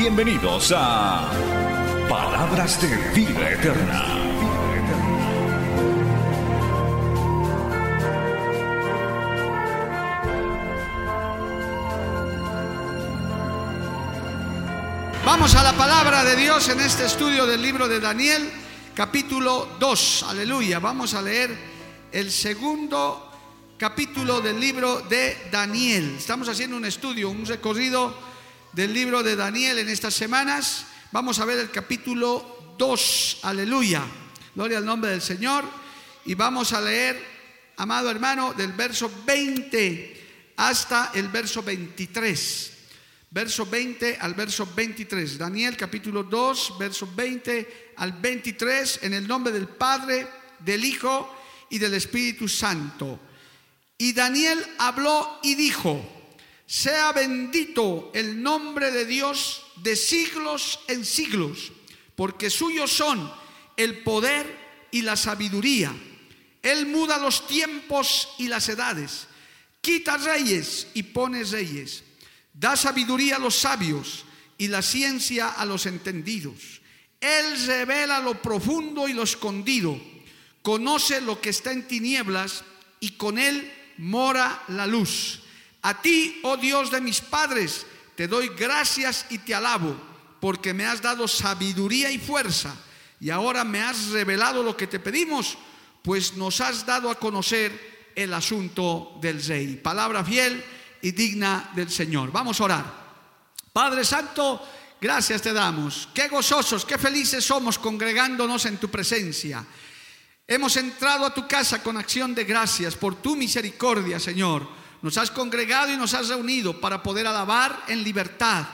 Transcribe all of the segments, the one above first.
Bienvenidos a Palabras de Vida Eterna. Vamos a la palabra de Dios en este estudio del libro de Daniel, capítulo 2. Aleluya. Vamos a leer el segundo capítulo del libro de Daniel. Estamos haciendo un estudio, un recorrido del libro de Daniel en estas semanas. Vamos a ver el capítulo 2. Aleluya. Gloria al nombre del Señor. Y vamos a leer, amado hermano, del verso 20 hasta el verso 23 verso 20 al verso 23. Daniel capítulo 2, verso 20 al 23, en el nombre del Padre, del Hijo y del Espíritu Santo. Y Daniel habló y dijo, sea bendito el nombre de Dios de siglos en siglos, porque suyos son el poder y la sabiduría. Él muda los tiempos y las edades, quita reyes y pone reyes Da sabiduría a los sabios y la ciencia a los entendidos. Él revela lo profundo y lo escondido. Conoce lo que está en tinieblas y con él mora la luz. A ti, oh Dios de mis padres, te doy gracias y te alabo, porque me has dado sabiduría y fuerza, y ahora me has revelado lo que te pedimos, pues nos has dado a conocer el asunto del rey. Palabra fiel y digna del Señor. Vamos a orar. Padre Santo, gracias te damos. Qué gozosos, qué felices somos congregándonos en tu presencia. Hemos entrado a tu casa con acción de gracias por tu misericordia, Señor. Nos has congregado y nos has reunido para poder alabar en libertad.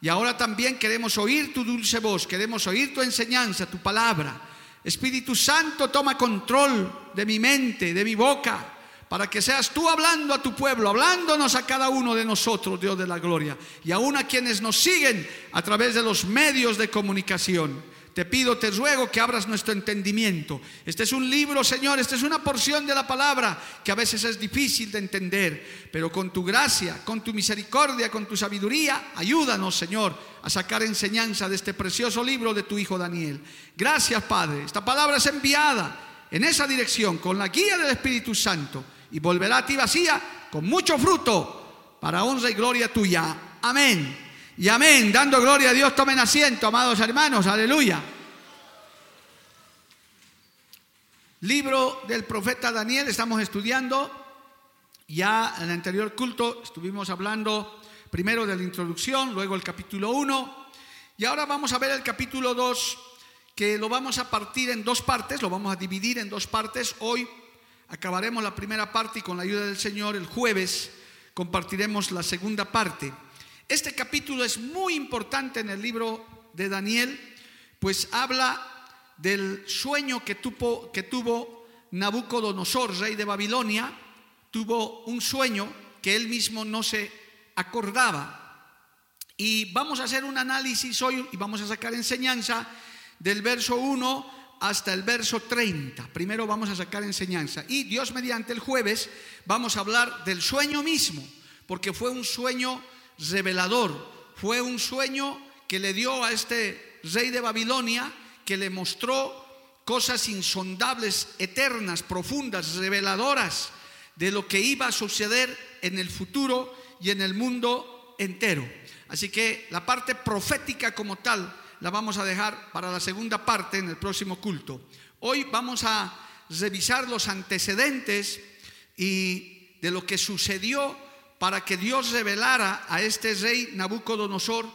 Y ahora también queremos oír tu dulce voz, queremos oír tu enseñanza, tu palabra. Espíritu Santo, toma control de mi mente, de mi boca para que seas tú hablando a tu pueblo, hablándonos a cada uno de nosotros, Dios de la gloria, y aún a quienes nos siguen a través de los medios de comunicación. Te pido, te ruego que abras nuestro entendimiento. Este es un libro, Señor, esta es una porción de la palabra que a veces es difícil de entender, pero con tu gracia, con tu misericordia, con tu sabiduría, ayúdanos, Señor, a sacar enseñanza de este precioso libro de tu Hijo Daniel. Gracias, Padre. Esta palabra es enviada en esa dirección con la guía del Espíritu Santo y volverá a ti vacía con mucho fruto para honra y gloria tuya. Amén. Y amén. Dando gloria a Dios, tomen asiento, amados hermanos. Aleluya. Libro del profeta Daniel, estamos estudiando. Ya en el anterior culto estuvimos hablando primero de la introducción, luego el capítulo 1. Y ahora vamos a ver el capítulo 2, que lo vamos a partir en dos partes, lo vamos a dividir en dos partes. Hoy Acabaremos la primera parte y con la ayuda del Señor el jueves compartiremos la segunda parte. Este capítulo es muy importante en el libro de Daniel, pues habla del sueño que tuvo, Nabucodonosor, rey de Babilonia. Tuvo un sueño que él mismo no se acordaba. Y vamos a hacer un análisis hoy y vamos a sacar enseñanza del verso 1 hasta el verso 30. Primero vamos a sacar enseñanza. Y Dios mediante el jueves vamos a hablar del sueño mismo, porque fue un sueño revelador, fue un sueño que le dio a este rey de Babilonia, que le mostró cosas insondables, eternas, profundas, reveladoras de lo que iba a suceder en el futuro y en el mundo entero. Así que la parte profética como tal la vamos a dejar para la segunda parte en el próximo culto. Hoy vamos a revisar los antecedentes y de lo que sucedió para que Dios revelara a este rey Nabucodonosor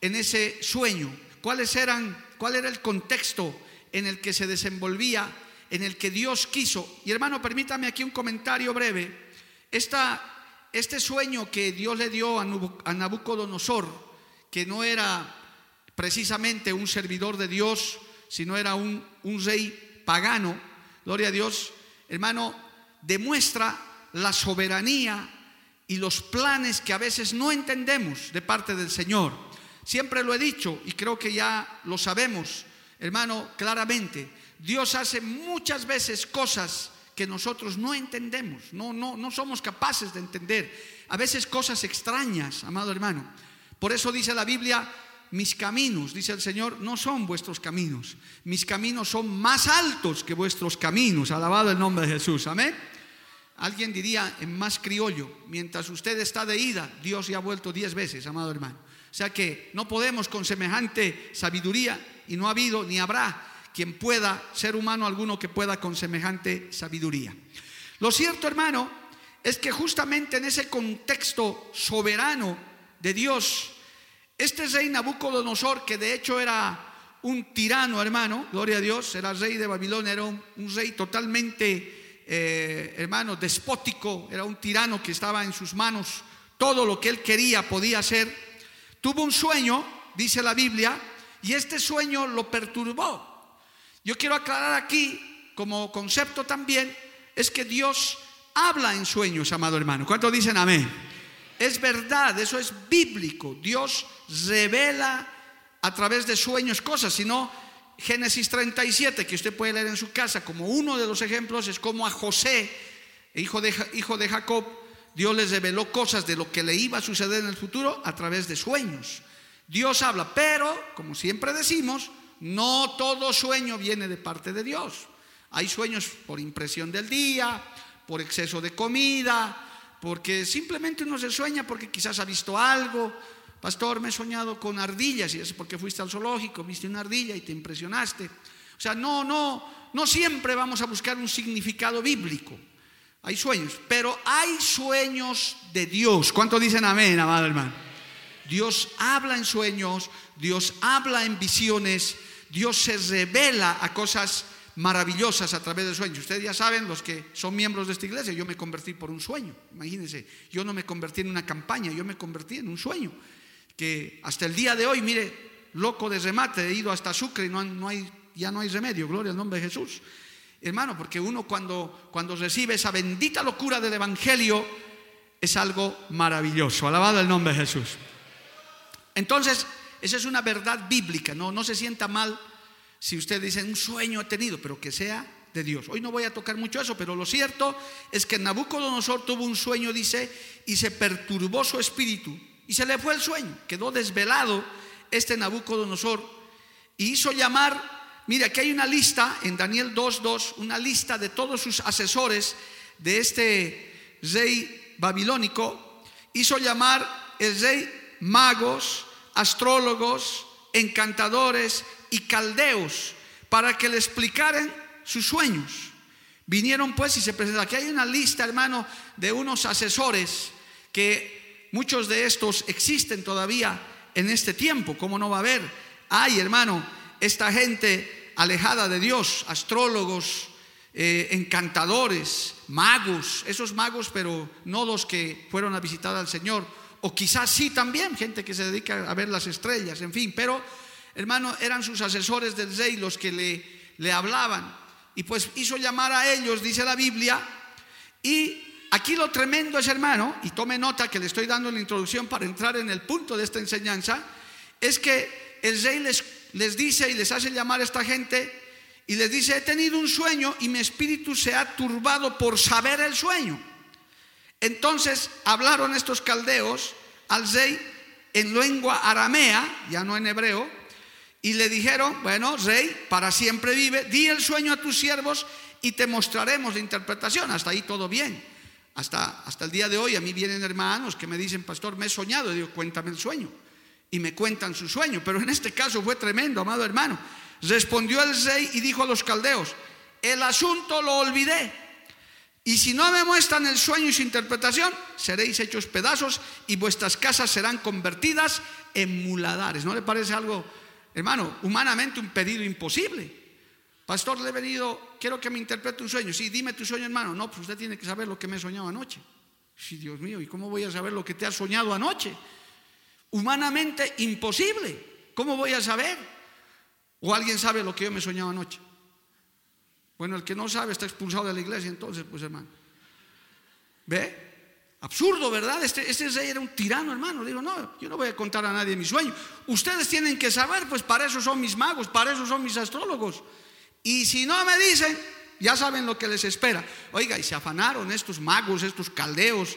en ese sueño. ¿Cuáles eran, cuál era el contexto en el que se desenvolvía, en el que Dios quiso? Y hermano, permítame aquí un comentario breve. este sueño que Dios le dio a Nabucodonosor, que no era precisamente un servidor de Dios, sino era un, un rey pagano, gloria a Dios, hermano, demuestra la soberanía y los planes que a veces no entendemos de parte del Señor. Siempre lo he dicho y creo que ya lo sabemos, hermano, claramente. Dios hace muchas veces cosas que nosotros no entendemos, no, no, no somos capaces de entender. A veces cosas extrañas, amado hermano. Por eso dice la Biblia, mis caminos, dice el Señor, no son vuestros caminos. Mis caminos son más altos que vuestros caminos. Alabado el nombre de Jesús. Amén. Alguien diría en más criollo, mientras usted está de ida, Dios ya ha vuelto diez veces, amado hermano. O sea que no podemos con semejante sabiduría y no ha habido ni habrá quien pueda, ser humano alguno que pueda con semejante sabiduría. Lo cierto, hermano, es que justamente en ese contexto soberano de Dios, este rey Nabucodonosor, que de hecho era un tirano, hermano, gloria a Dios, era rey de Babilonia, era un, rey totalmente, eh, hermano, despótico, era un tirano que estaba en sus manos, todo lo que él quería podía hacer. Tuvo un sueño, dice la Biblia, y este sueño lo perturbó. Yo quiero aclarar aquí, como concepto también, es que Dios habla en sueños, amado hermano. ¿Cuántos dicen amén? Es verdad, eso es bíblico. Dios revela a través de sueños cosas, sino Génesis 37, que usted puede leer en su casa, como uno de los ejemplos, es como a José, hijo de, hijo de Jacob, Dios les reveló cosas de lo que le iba a suceder en el futuro a través de sueños. Dios habla, pero, como siempre decimos, no todo sueño viene de parte de Dios. Hay sueños por impresión del día, por exceso de comida, porque simplemente uno se sueña porque quizás ha visto algo. Pastor, me he soñado con ardillas y es porque fuiste al zoológico, viste una ardilla y te impresionaste. O sea, no, no, no siempre vamos a buscar un significado bíblico. Hay sueños, pero hay sueños de Dios. ¿Cuánto dicen amén, amado hermano? Dios habla en sueños, Dios habla en visiones, Dios se revela a cosas maravillosas a través de sueños. Ustedes ya saben, los que son miembros de esta iglesia, yo me convertí por un sueño. Imagínense, yo no me convertí en una campaña, yo me convertí en un sueño. Que hasta el día de hoy, mire, loco de remate, he ido hasta Sucre y no, hay, ya no hay remedio, gloria al nombre de Jesús. Hermano, porque uno cuando, cuando recibe esa bendita locura del Evangelio es algo maravilloso. Alabado el nombre de Jesús. Entonces, esa es una verdad bíblica, no, no se sienta mal si usted dice un sueño ha tenido, pero que sea de Dios. Hoy no voy a tocar mucho eso, pero lo cierto es que Nabucodonosor tuvo un sueño, dice, y se perturbó su espíritu y se le fue el sueño. Quedó desvelado este Nabucodonosor y hizo llamar, mira, aquí hay una lista en Daniel 2.2, una lista de todos sus asesores de este rey babilónico. Hizo llamar el rey magos, astrólogos, encantadores y caldeos para que le explicaran sus sueños. Vinieron pues y se presentaron. Aquí hay una lista, hermano, de unos asesores que muchos de estos existen todavía en este tiempo. ¿Cómo no va a haber? Hay, hermano, esta gente alejada de Dios, astrólogos, eh, encantadores, magos, esos magos, pero no los que fueron a visitar al Señor o quizás sí también, gente que se dedica a ver las estrellas, en fin, pero hermano, eran sus asesores del rey los que le, le hablaban. Y pues hizo llamar a ellos, dice la Biblia, y aquí lo tremendo es, hermano, y tome nota que le estoy dando la introducción para entrar en el punto de esta enseñanza, es que el rey les, les dice y les hace llamar a esta gente y les dice, he tenido un sueño y mi espíritu se ha turbado por saber el sueño. Entonces hablaron estos caldeos al rey en lengua aramea, ya no en hebreo, y le dijeron, bueno, rey, para siempre vive, di el sueño a tus siervos y te mostraremos la interpretación. Hasta ahí todo bien. Hasta, hasta el día de hoy a mí vienen hermanos que me dicen, pastor, me he soñado. Y digo, cuéntame el sueño. Y me cuentan su sueño. Pero en este caso fue tremendo, amado hermano. Respondió el rey y dijo a los caldeos, el asunto lo olvidé y si no me muestran el sueño y su interpretación, seréis hechos pedazos y vuestras casas serán convertidas en muladares. ¿No le parece algo, hermano, humanamente un pedido imposible? Pastor, le he venido, quiero que me interprete un sueño. Sí, dime tu sueño, hermano. No, pues usted tiene que saber lo que me he soñado anoche. Sí, Dios mío, ¿y cómo voy a saber lo que te has soñado anoche? Humanamente imposible. ¿Cómo voy a saber? ¿O alguien sabe lo que yo me soñaba anoche? Bueno, el que no sabe está expulsado de la iglesia, entonces, pues hermano. ¿Ve? Absurdo, ¿verdad? Este, este rey era un tirano, hermano. Digo, no, yo no voy a contar a nadie mi sueño. Ustedes tienen que saber, pues para eso son mis magos, para eso son mis astrólogos. Y si no me dicen, ya saben lo que les espera. Oiga, y se afanaron estos magos, estos caldeos.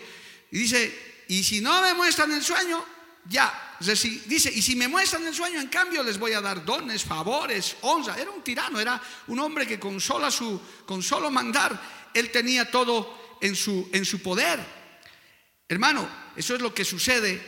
Y dice, y si no me muestran el sueño, ya. Dice, y si me muestran el sueño, en cambio les voy a dar dones, favores, honra. Era un tirano, era un hombre que con solo, su, con solo mandar, él tenía todo en su, en su poder. Hermano, eso es lo que sucede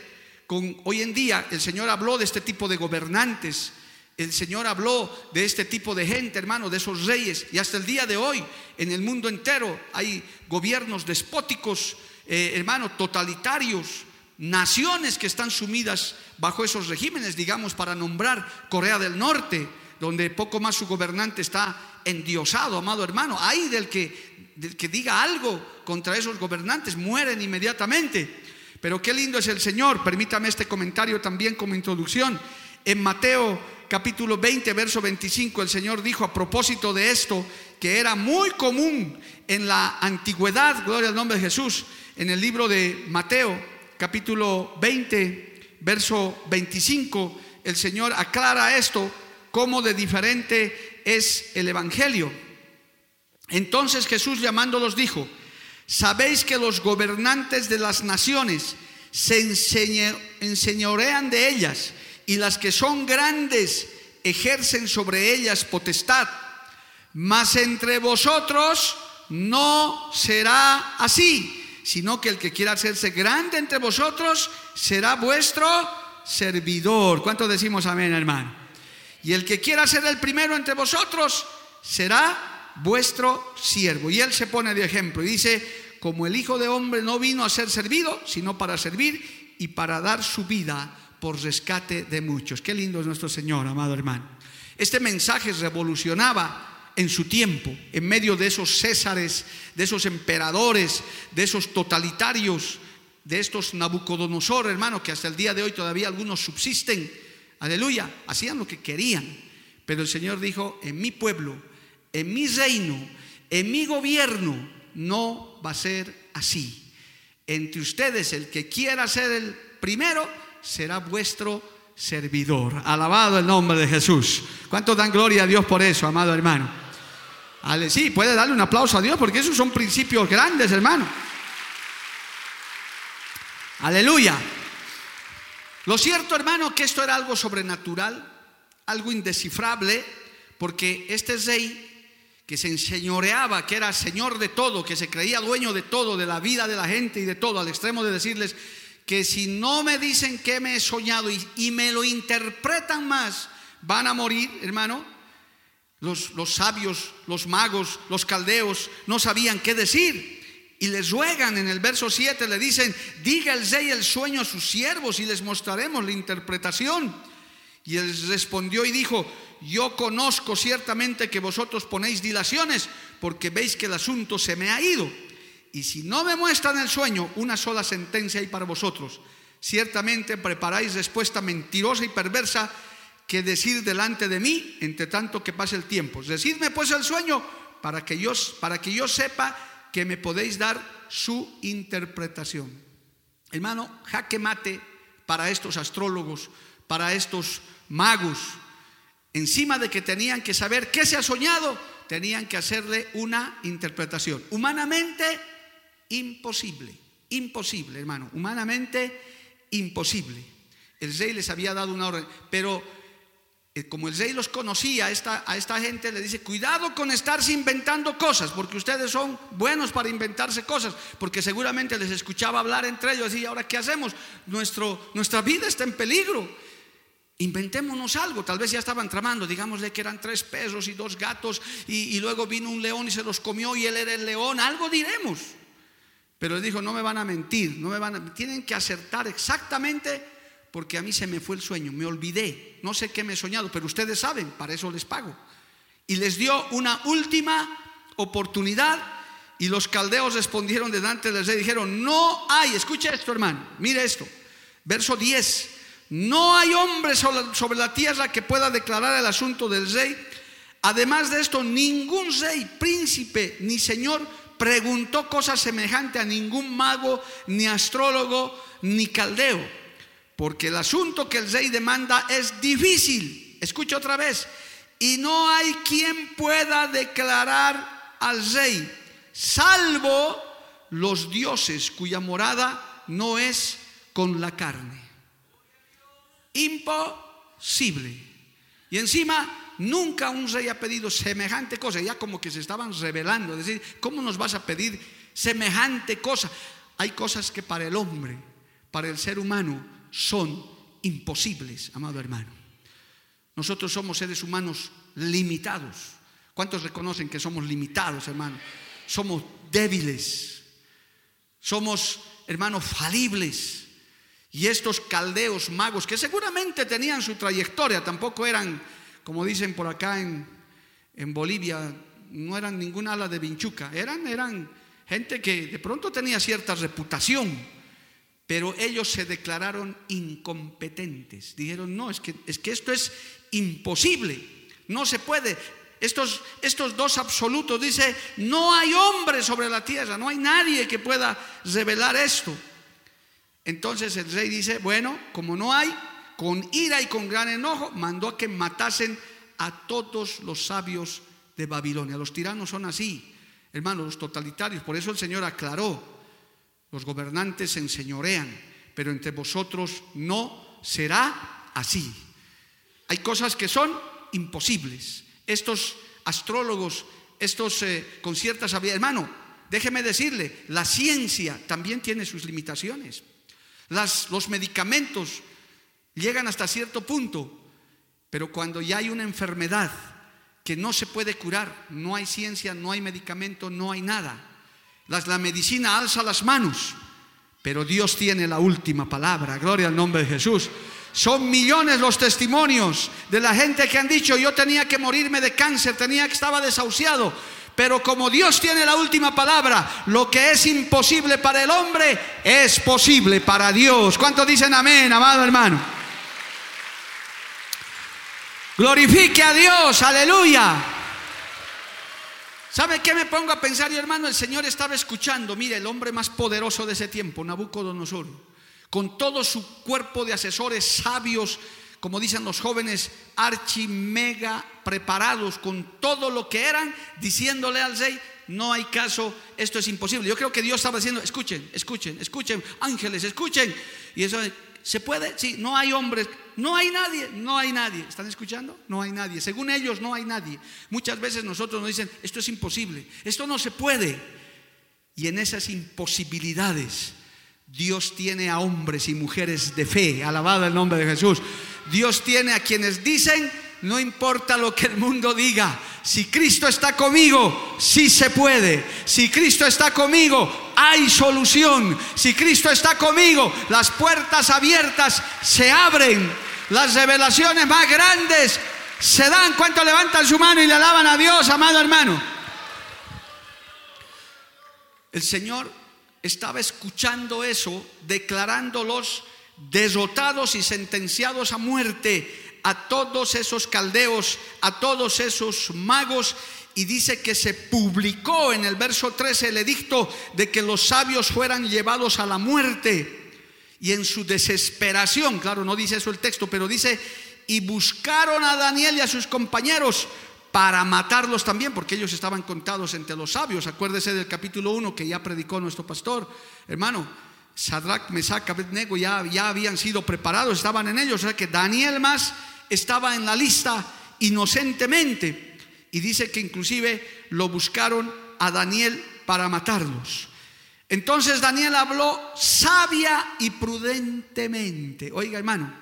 con hoy en día. El Señor habló de este tipo de gobernantes. El Señor habló de este tipo de gente, hermano, de esos reyes. Y hasta el día de hoy, en el mundo entero, hay gobiernos despóticos, eh, hermano, totalitarios, naciones que están sumidas bajo esos regímenes, digamos, para nombrar Corea del Norte, donde poco más su gobernante está endiosado, amado hermano. Hay del que que diga algo contra esos gobernantes, mueren inmediatamente. Pero qué lindo es el Señor. Permítame este comentario también como introducción. En Mateo capítulo 20, verso 25, el Señor dijo a propósito de esto, que era muy común en la antigüedad, gloria al nombre de Jesús, en el libro de Mateo capítulo 20, verso 25, el Señor aclara esto, cómo de diferente es el Evangelio. Entonces Jesús llamándolos dijo, sabéis que los gobernantes de las naciones se enseñorean de ellas y las que son grandes ejercen sobre ellas potestad. Mas entre vosotros no será así, sino que el que quiera hacerse grande entre vosotros será vuestro servidor. ¿Cuánto decimos amén, hermano? Y el que quiera ser el primero entre vosotros será vuestro siervo. Y él se pone de ejemplo y dice, como el Hijo de Hombre no vino a ser servido, sino para servir y para dar su vida por rescate de muchos. Qué lindo es nuestro Señor, amado hermano. Este mensaje revolucionaba en su tiempo, en medio de esos césares, de esos emperadores, de esos totalitarios, de estos Nabucodonosor, hermano, que hasta el día de hoy todavía algunos subsisten. Aleluya, hacían lo que querían. Pero el Señor dijo, en mi pueblo en mi reino, en mi gobierno, no va a ser así. Entre ustedes, el que quiera ser el primero, será vuestro servidor. Alabado el nombre de Jesús. ¿Cuánto dan gloria a Dios por eso, amado hermano? Sí, puede darle un aplauso a Dios porque esos son principios grandes, hermano. Aleluya. Lo cierto, hermano, que esto era algo sobrenatural, algo indescifrable, porque este rey que se enseñoreaba, que era señor de todo, que se creía dueño de todo, de la vida de la gente y de todo, al extremo de decirles que si no me dicen que me he soñado y, me lo interpretan más, van a morir, hermano. Los, sabios, los magos, los caldeos no sabían qué decir. Y les ruegan en el verso 7, le dicen, diga el rey el sueño a sus siervos y les mostraremos la interpretación. Y él respondió y dijo, yo conozco ciertamente que vosotros ponéis dilaciones porque veis que el asunto se me ha ido. Y si no me muestran el sueño, una sola sentencia hay para vosotros. Ciertamente preparáis respuesta mentirosa y perversa que decir delante de mí, entre tanto que pase el tiempo. Decidme pues el sueño para que yo, para que yo sepa que me podéis dar su interpretación. Hermano, jaque mate para estos astrólogos, para estos magos, encima de que tenían que saber qué se ha soñado, tenían que hacerle una interpretación. Humanamente imposible, imposible, hermano, humanamente imposible. El rey les había dado una orden, pero eh, como el rey los conocía, a esta, a esta gente le dice, cuidado con estarse inventando cosas, porque ustedes son buenos para inventarse cosas, porque seguramente les escuchaba hablar entre ellos y ahora qué hacemos, Nuestro, nuestra vida está en peligro. Inventémonos algo, tal vez ya estaban tramando, digámosle que eran tres perros y dos gatos y, luego vino un león y se los comió y él era el león, algo diremos. Pero él dijo, no me van a mentir, no me van a, tienen que acertar exactamente porque a mí se me fue el sueño, me olvidé, no sé qué me he soñado, pero ustedes saben, para eso les pago. Y les dio una última oportunidad y los caldeos respondieron delante del rey, dijeron, no hay, escucha esto hermano, mire esto, verso 10 no hay hombre sobre la tierra que pueda declarar el asunto del rey. Además de esto, ningún rey, príncipe ni señor preguntó cosa semejante a ningún mago, ni astrólogo, ni caldeo. Porque el asunto que el rey demanda es difícil. Escucha otra vez. Y no hay quien pueda declarar al rey, salvo los dioses cuya morada no es con la carne. Imposible. Y encima, nunca un rey ha pedido semejante cosa, ya como que se estaban revelando, decir, ¿cómo nos vas a pedir semejante cosa? Hay cosas que para el hombre, para el ser humano, son imposibles, amado hermano. Nosotros somos seres humanos limitados. ¿Cuántos reconocen que somos limitados, hermano? Somos débiles. Somos, hermanos, falibles. Y estos caldeos magos, que seguramente tenían su trayectoria, tampoco eran, como dicen por acá en, en Bolivia, no eran ninguna ala de vinchuca, eran, eran gente que de pronto tenía cierta reputación, pero ellos se declararon incompetentes. Dijeron, no, es que, es que esto es imposible, no se puede. Estos, estos dos absolutos dice, no hay hombre sobre la tierra, no hay nadie que pueda revelar esto. Entonces el rey dice, bueno, como no hay, con ira y con gran enojo, mandó a que matasen a todos los sabios de Babilonia. Los tiranos son así, hermanos, los totalitarios. Por eso el Señor aclaró, los gobernantes se enseñorean, pero entre vosotros no será así. Hay cosas que son imposibles. Estos astrólogos, estos eh, con ciertas habilidades, hermano, déjeme decirle, la ciencia también tiene sus limitaciones los medicamentos llegan hasta cierto punto, pero cuando ya hay una enfermedad que no se puede curar, no hay ciencia, no hay medicamento, no hay nada. la medicina alza las manos, pero Dios tiene la última palabra. Gloria al nombre de Jesús. Son millones los testimonios de la gente que han dicho, yo tenía que morirme de cáncer, tenía que estaba desahuciado, pero como Dios tiene la última palabra, lo que es imposible para el hombre es posible para Dios. ¿Cuántos dicen amén, amado hermano? Glorifique a Dios, aleluya. ¿Sabe qué me pongo a pensar, yo, hermano? El Señor estaba escuchando, mire, el hombre más poderoso de ese tiempo, Nabucodonosor, con todo su cuerpo de asesores sabios, como dicen los jóvenes, archi mega preparados con todo lo que eran, diciéndole al rey, no hay caso, esto es imposible. Yo creo que Dios estaba diciendo, escuchen, escuchen, escuchen, ángeles, escuchen. Y eso, ¿se puede? Sí, no hay hombres, no hay nadie, no hay nadie. ¿Están escuchando? No hay nadie. Según ellos, no hay nadie. Muchas veces nosotros nos dicen, esto es imposible, esto no se puede. Y en esas imposibilidades, Dios tiene a hombres y mujeres de fe, alabado el nombre de Jesús. Dios tiene a quienes dicen, no importa lo que el mundo diga, si Cristo está conmigo, sí se puede. Si Cristo está conmigo, hay solución. Si Cristo está conmigo, las puertas abiertas se abren. Las revelaciones más grandes se dan. ¿Cuánto levantan su mano y le alaban a Dios, amado hermano? El Señor estaba escuchando eso, declarándolos derrotados y sentenciados a muerte a todos esos caldeos, a todos esos magos. Y dice que se publicó en el verso 13 el edicto de que los sabios fueran llevados a la muerte. Y en su desesperación, claro, no dice eso el texto, pero dice, y buscaron a Daniel y a sus compañeros para matarlos también, porque ellos estaban contados entre los sabios. Acuérdese del capítulo 1 que ya predicó nuestro pastor, hermano. Sadrach, Mesach, Abednego ya, ya habían sido preparados, estaban en ellos. O sea que Daniel más estaba en la lista inocentemente. Y dice que inclusive lo buscaron a Daniel para matarlos. Entonces Daniel habló sabia y prudentemente. Oiga hermano,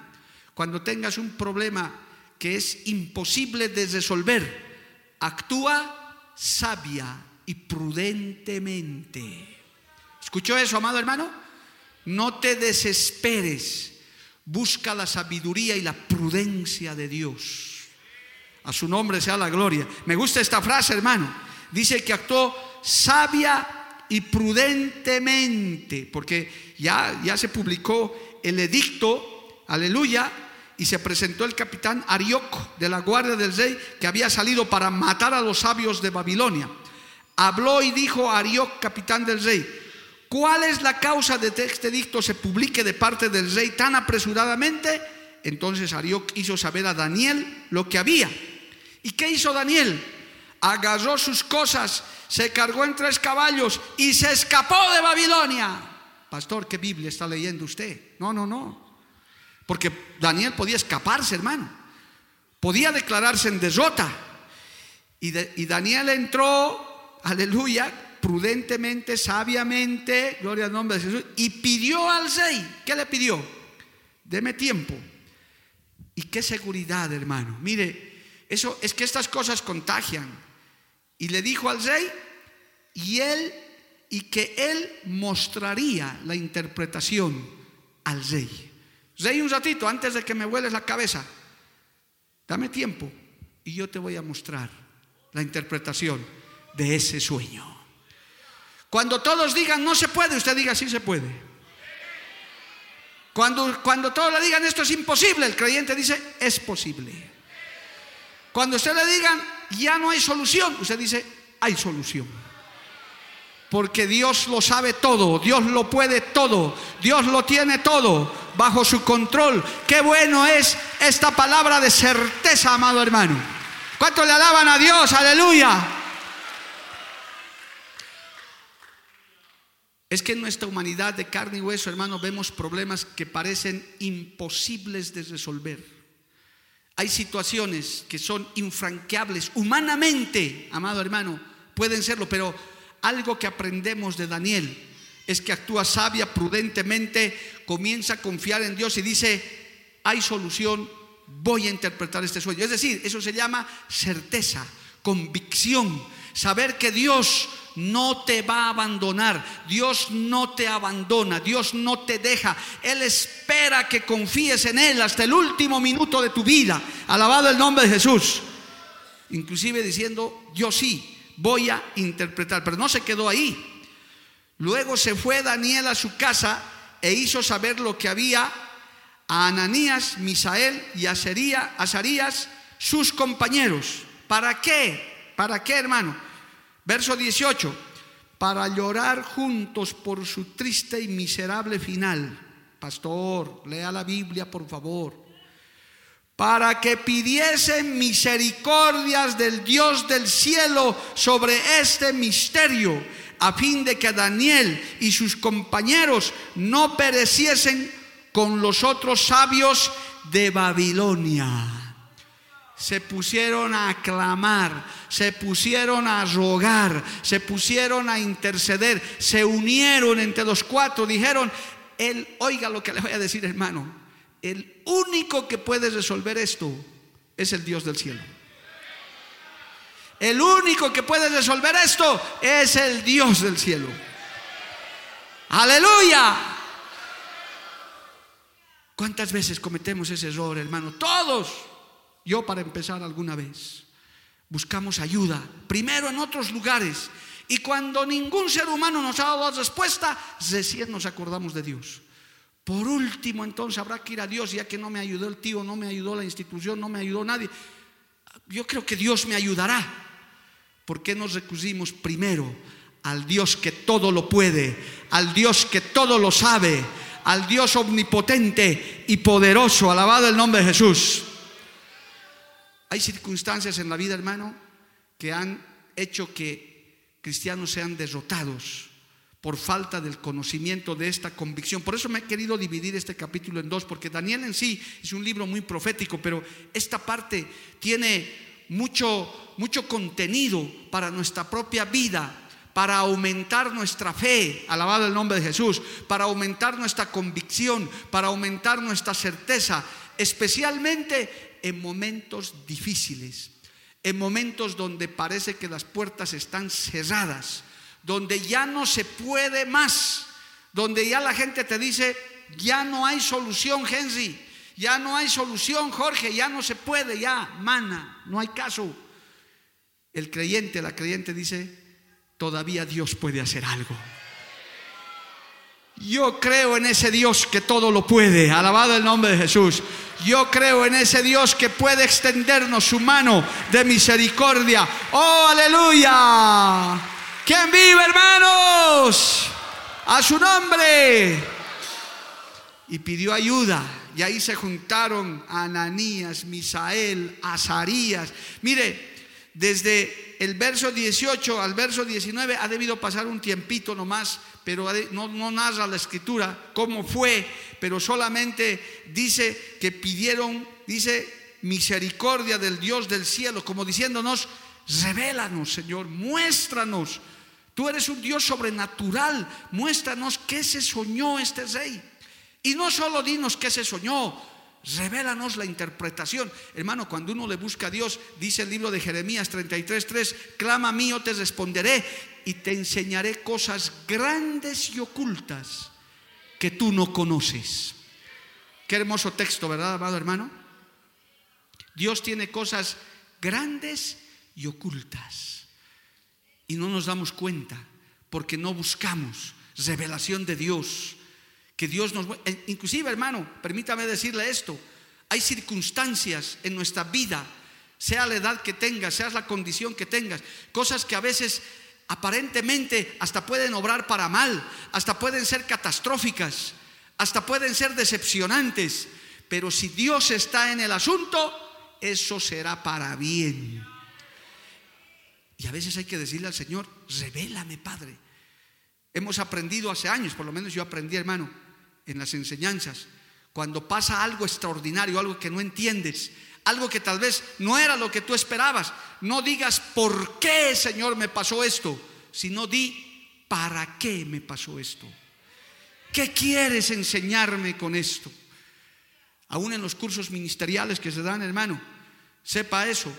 cuando tengas un problema que es imposible de resolver, actúa sabia y prudentemente. ¿Escuchó eso, amado hermano? No te desesperes. Busca la sabiduría y la prudencia de Dios. A su nombre sea la gloria. Me gusta esta frase, hermano. Dice que actuó sabia y prudentemente, porque ya, ya se publicó el edicto aleluya, y se presentó el capitán Arioc de la guardia del rey que había salido para matar a los sabios de Babilonia. Habló y dijo a Arioc, capitán del rey, ¿cuál es la causa de que este dicto se publique de parte del rey tan apresuradamente? Entonces Arioc hizo saber a Daniel lo que había. ¿Y qué hizo Daniel? Agarró sus cosas, se cargó en tres caballos y se escapó de Babilonia. Pastor, ¿qué Biblia está leyendo usted? No, no, no. Porque Daniel podía escaparse, hermano. Podía declararse en derrota. Y, Daniel entró, aleluya, prudentemente, sabiamente, gloria al nombre de Jesús, y pidió al rey, ¿qué le pidió? Deme tiempo. Y qué seguridad, hermano. Mire, eso es que estas cosas contagian. Y le dijo al rey, y él, y que él mostraría la interpretación al rey. Rey, un ratito, antes de que me hueles la cabeza, dame tiempo y yo te voy a mostrar la interpretación de ese sueño. Cuando todos digan no se puede, usted diga sí se puede. Cuando, cuando todos le digan esto es imposible, el creyente dice es posible. Cuando usted le digan ya no hay solución, usted dice hay solución. Porque Dios lo sabe todo, Dios lo puede todo, Dios lo tiene todo bajo su control. Qué bueno es esta palabra de certeza, amado hermano. ¿Cuánto le alaban a Dios? Aleluya. Es que en nuestra humanidad de carne y hueso, hermano, vemos problemas que parecen imposibles de resolver. Hay situaciones que son infranqueables humanamente, amado hermano, pueden serlo, pero algo que aprendemos de Daniel es que actúa sabia, prudentemente, comienza a confiar en Dios y dice, hay solución, voy a interpretar este sueño. Es decir, eso se llama certeza, convicción, saber que Dios no te va a abandonar, Dios no te abandona, Dios no te deja, Él espera que confíes en Él hasta el último minuto de tu vida. Alabado el nombre de Jesús. Inclusive diciendo, yo sí, voy a interpretar, pero no se quedó ahí. Luego se fue Daniel a su casa e hizo saber lo que había a Ananías, Misael y Azarías, sus compañeros. ¿Para qué? ¿Para qué, hermano? Verso 18, para llorar juntos por su triste y miserable final. Pastor, lea la Biblia, por favor. Para que pidiesen misericordias del Dios del cielo sobre este misterio, a fin de que Daniel y sus compañeros no pereciesen con los otros sabios de Babilonia se pusieron a clamar, se pusieron a rogar, se pusieron a interceder, se unieron entre los cuatro, dijeron, él, oiga lo que le voy a decir hermano, el único que puede resolver esto es el Dios del cielo. El único que puede resolver esto es el Dios del cielo. Aleluya. ¿Cuántas veces cometemos ese error, hermano? Todos. Yo para empezar alguna vez. Buscamos ayuda, primero en otros lugares. Y cuando ningún ser humano nos ha dado respuesta, recién nos acordamos de Dios. Por último, entonces habrá que ir a Dios, ya que no me ayudó el tío, no me ayudó la institución, no me ayudó nadie. Yo creo que Dios me ayudará. ¿Por qué nos recurrimos primero al Dios que todo lo puede, al Dios que todo lo sabe, al Dios omnipotente y poderoso? Alabado el nombre de Jesús. Hay circunstancias en la vida, hermano, que han hecho que cristianos sean derrotados por falta del conocimiento de esta convicción. Por eso me he querido dividir este capítulo en dos, porque Daniel en sí es un libro muy profético, pero esta parte tiene mucho, mucho contenido para nuestra propia vida, para aumentar nuestra fe, alabado el nombre de Jesús, para aumentar nuestra convicción, para aumentar nuestra certeza, especialmente en momentos difíciles, en momentos donde parece que las puertas están cerradas, donde ya no se puede más, donde ya la gente te dice, ya no hay solución, Henry, ya no hay solución, Jorge, ya no se puede, ya, mana, no hay caso. El creyente, la creyente dice, todavía Dios puede hacer algo. Yo creo en ese Dios que todo lo puede. Alabado el nombre de Jesús. Yo creo en ese Dios que puede extendernos su mano de misericordia. Oh, aleluya. ¿Quién vive, hermanos? A su nombre. Y pidió ayuda. Y ahí se juntaron Ananías, Misael, Azarías. Mire, desde el verso 18 al verso 19 ha debido pasar un tiempito nomás pero no, narra la escritura cómo fue, pero solamente dice que pidieron, dice, misericordia del Dios del cielo, como diciéndonos, revélanos, Señor, muéstranos. Tú eres un Dios sobrenatural, muéstranos qué se soñó este rey. Y no solo dinos qué se soñó, Revélanos la interpretación. Hermano, cuando uno le busca a Dios, dice el libro de Jeremías 33:3, clama a mí, yo te responderé y te enseñaré cosas grandes y ocultas que tú no conoces. Qué hermoso texto, ¿verdad, amado hermano? Dios tiene cosas grandes y ocultas. Y no nos damos cuenta porque no buscamos revelación de Dios. Que Dios nos... Eh, inclusive, hermano, permítame decirle esto. Hay circunstancias en nuestra vida, sea la edad que tengas, sea la condición que tengas, cosas que a veces aparentemente hasta pueden obrar para mal, hasta pueden ser catastróficas, hasta pueden ser decepcionantes, pero si Dios está en el asunto, eso será para bien. Y a veces hay que decirle al Señor, revélame, Padre. Hemos aprendido hace años, por lo menos yo aprendí, hermano, en las enseñanzas, cuando pasa algo extraordinario, algo que no entiendes, algo que tal vez no era lo que tú esperabas. No digas por qué, Señor, me pasó esto, sino di para qué me pasó esto. ¿Qué quieres enseñarme con esto? Aún en los cursos ministeriales que se dan, hermano, sepa eso,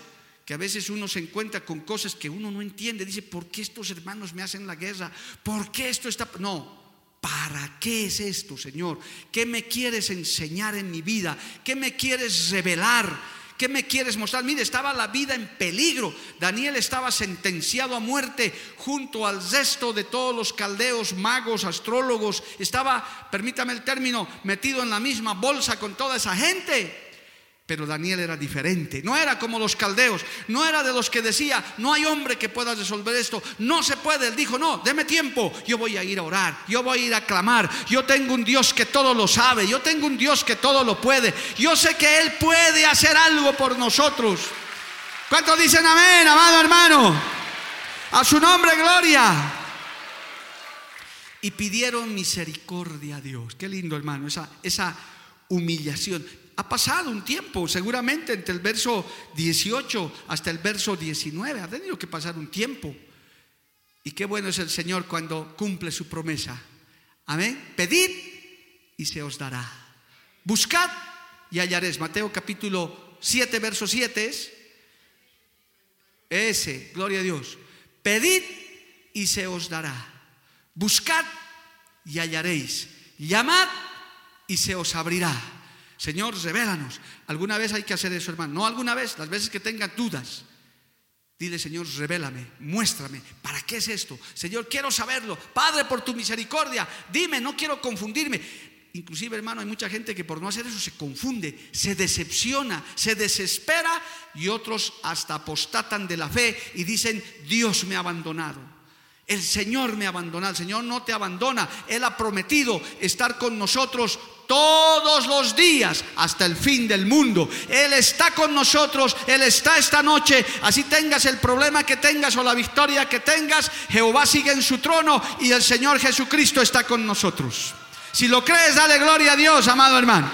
que a veces uno se encuentra con cosas que uno no entiende. Dice, ¿por qué estos hermanos me hacen la guerra? ¿Por qué esto está.? No, ¿Para qué es esto, Señor? ¿Qué me quieres enseñar en mi vida? ¿Qué me quieres revelar? ¿Qué me quieres mostrar? Mire, estaba la vida en peligro. Daniel estaba sentenciado a muerte junto al resto de todos los caldeos, magos, astrólogos. Estaba, permítame el término, metido en la misma bolsa con toda esa gente. Pero Daniel era diferente, no era como los caldeos, no era de los que decía, no hay hombre que pueda resolver esto, no se puede. Él dijo, no, deme tiempo, yo voy a ir a orar, yo voy a ir a clamar, yo tengo un Dios que todo lo sabe, yo tengo un Dios que todo lo puede, yo sé que Él puede hacer algo por nosotros. ¿Cuántos dicen amén, amado hermano? A su nombre, gloria. Y pidieron misericordia a Dios. Qué lindo, hermano, esa, esa humillación ha pasado un tiempo, seguramente entre el verso 18 hasta el verso 19, ha tenido que pasar un tiempo. Y qué bueno es el Señor cuando cumple su promesa. Amén. Pedid y se os dará. Buscad y hallaréis. Mateo capítulo 7, verso 7 es ese, gloria a Dios. Pedid y se os dará. Buscad y hallaréis. Llamad y se os abrirá. Señor, revélanos. Alguna vez hay que hacer eso, hermano. No alguna vez, las veces que tenga dudas. Dile, Señor, revélame, muéstrame, ¿para qué es esto? Señor, quiero saberlo. Padre, por tu misericordia, dime, no quiero confundirme. Inclusive, hermano, hay mucha gente que por no hacer eso se confunde, se decepciona, se desespera y otros hasta apostatan de la fe y dicen, Dios me ha abandonado. El Señor me abandona, el Señor no te abandona. Él ha prometido estar con nosotros todos los días hasta el fin del mundo. Él está con nosotros, Él está esta noche. Así tengas el problema que tengas o la victoria que tengas, Jehová sigue en su trono y el Señor Jesucristo está con nosotros. Si lo crees, dale gloria a Dios, amado hermano.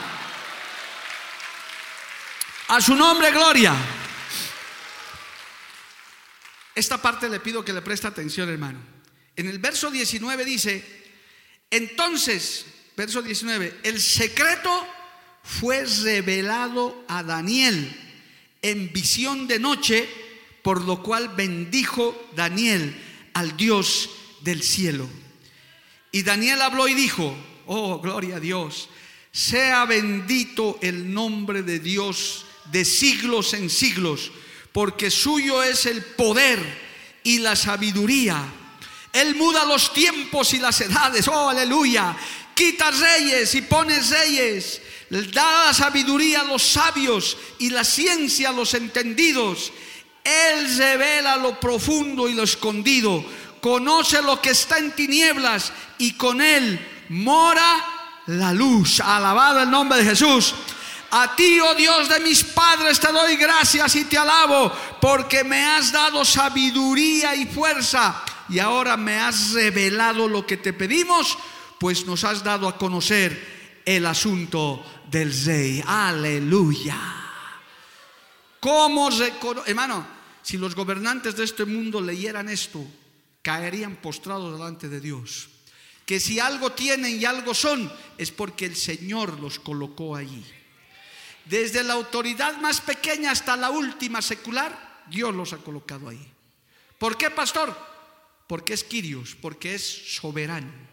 A su nombre, gloria. Esta parte le pido que le preste atención, hermano. En el verso 19 dice, entonces, verso 19, el secreto fue revelado a Daniel en visión de noche, por lo cual bendijo Daniel al Dios del cielo. Y Daniel habló y dijo, oh, gloria a Dios, sea bendito el nombre de Dios de siglos en siglos porque suyo es el poder y la sabiduría. Él muda los tiempos y las edades. Oh, aleluya. Quita reyes y pones reyes. Da sabiduría a los sabios y la ciencia a los entendidos. Él revela lo profundo y lo escondido. Conoce lo que está en tinieblas y con él mora la luz. Alabado el nombre de Jesús. A ti, oh Dios de mis padres, te doy gracias y te alabo porque me has dado sabiduría y fuerza y ahora me has revelado lo que te pedimos, pues nos has dado a conocer el asunto del rey. Aleluya. ¿Cómo Hermano, si los gobernantes de este mundo leyeran esto, caerían postrados delante de Dios. Que si algo tienen y algo son, es porque el Señor los colocó allí. Desde la autoridad más pequeña hasta la última secular, Dios los ha colocado ahí. ¿Por qué, pastor? Porque es Quirios, porque es soberano.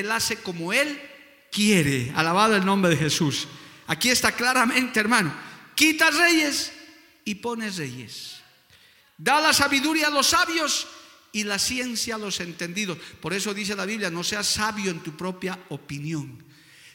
Él hace como Él quiere. Alabado el nombre de Jesús. Aquí está claramente, hermano. Quita reyes y pones reyes. Da la sabiduría a los sabios y la ciencia a los entendidos. Por eso dice la Biblia, no seas sabio en tu propia opinión.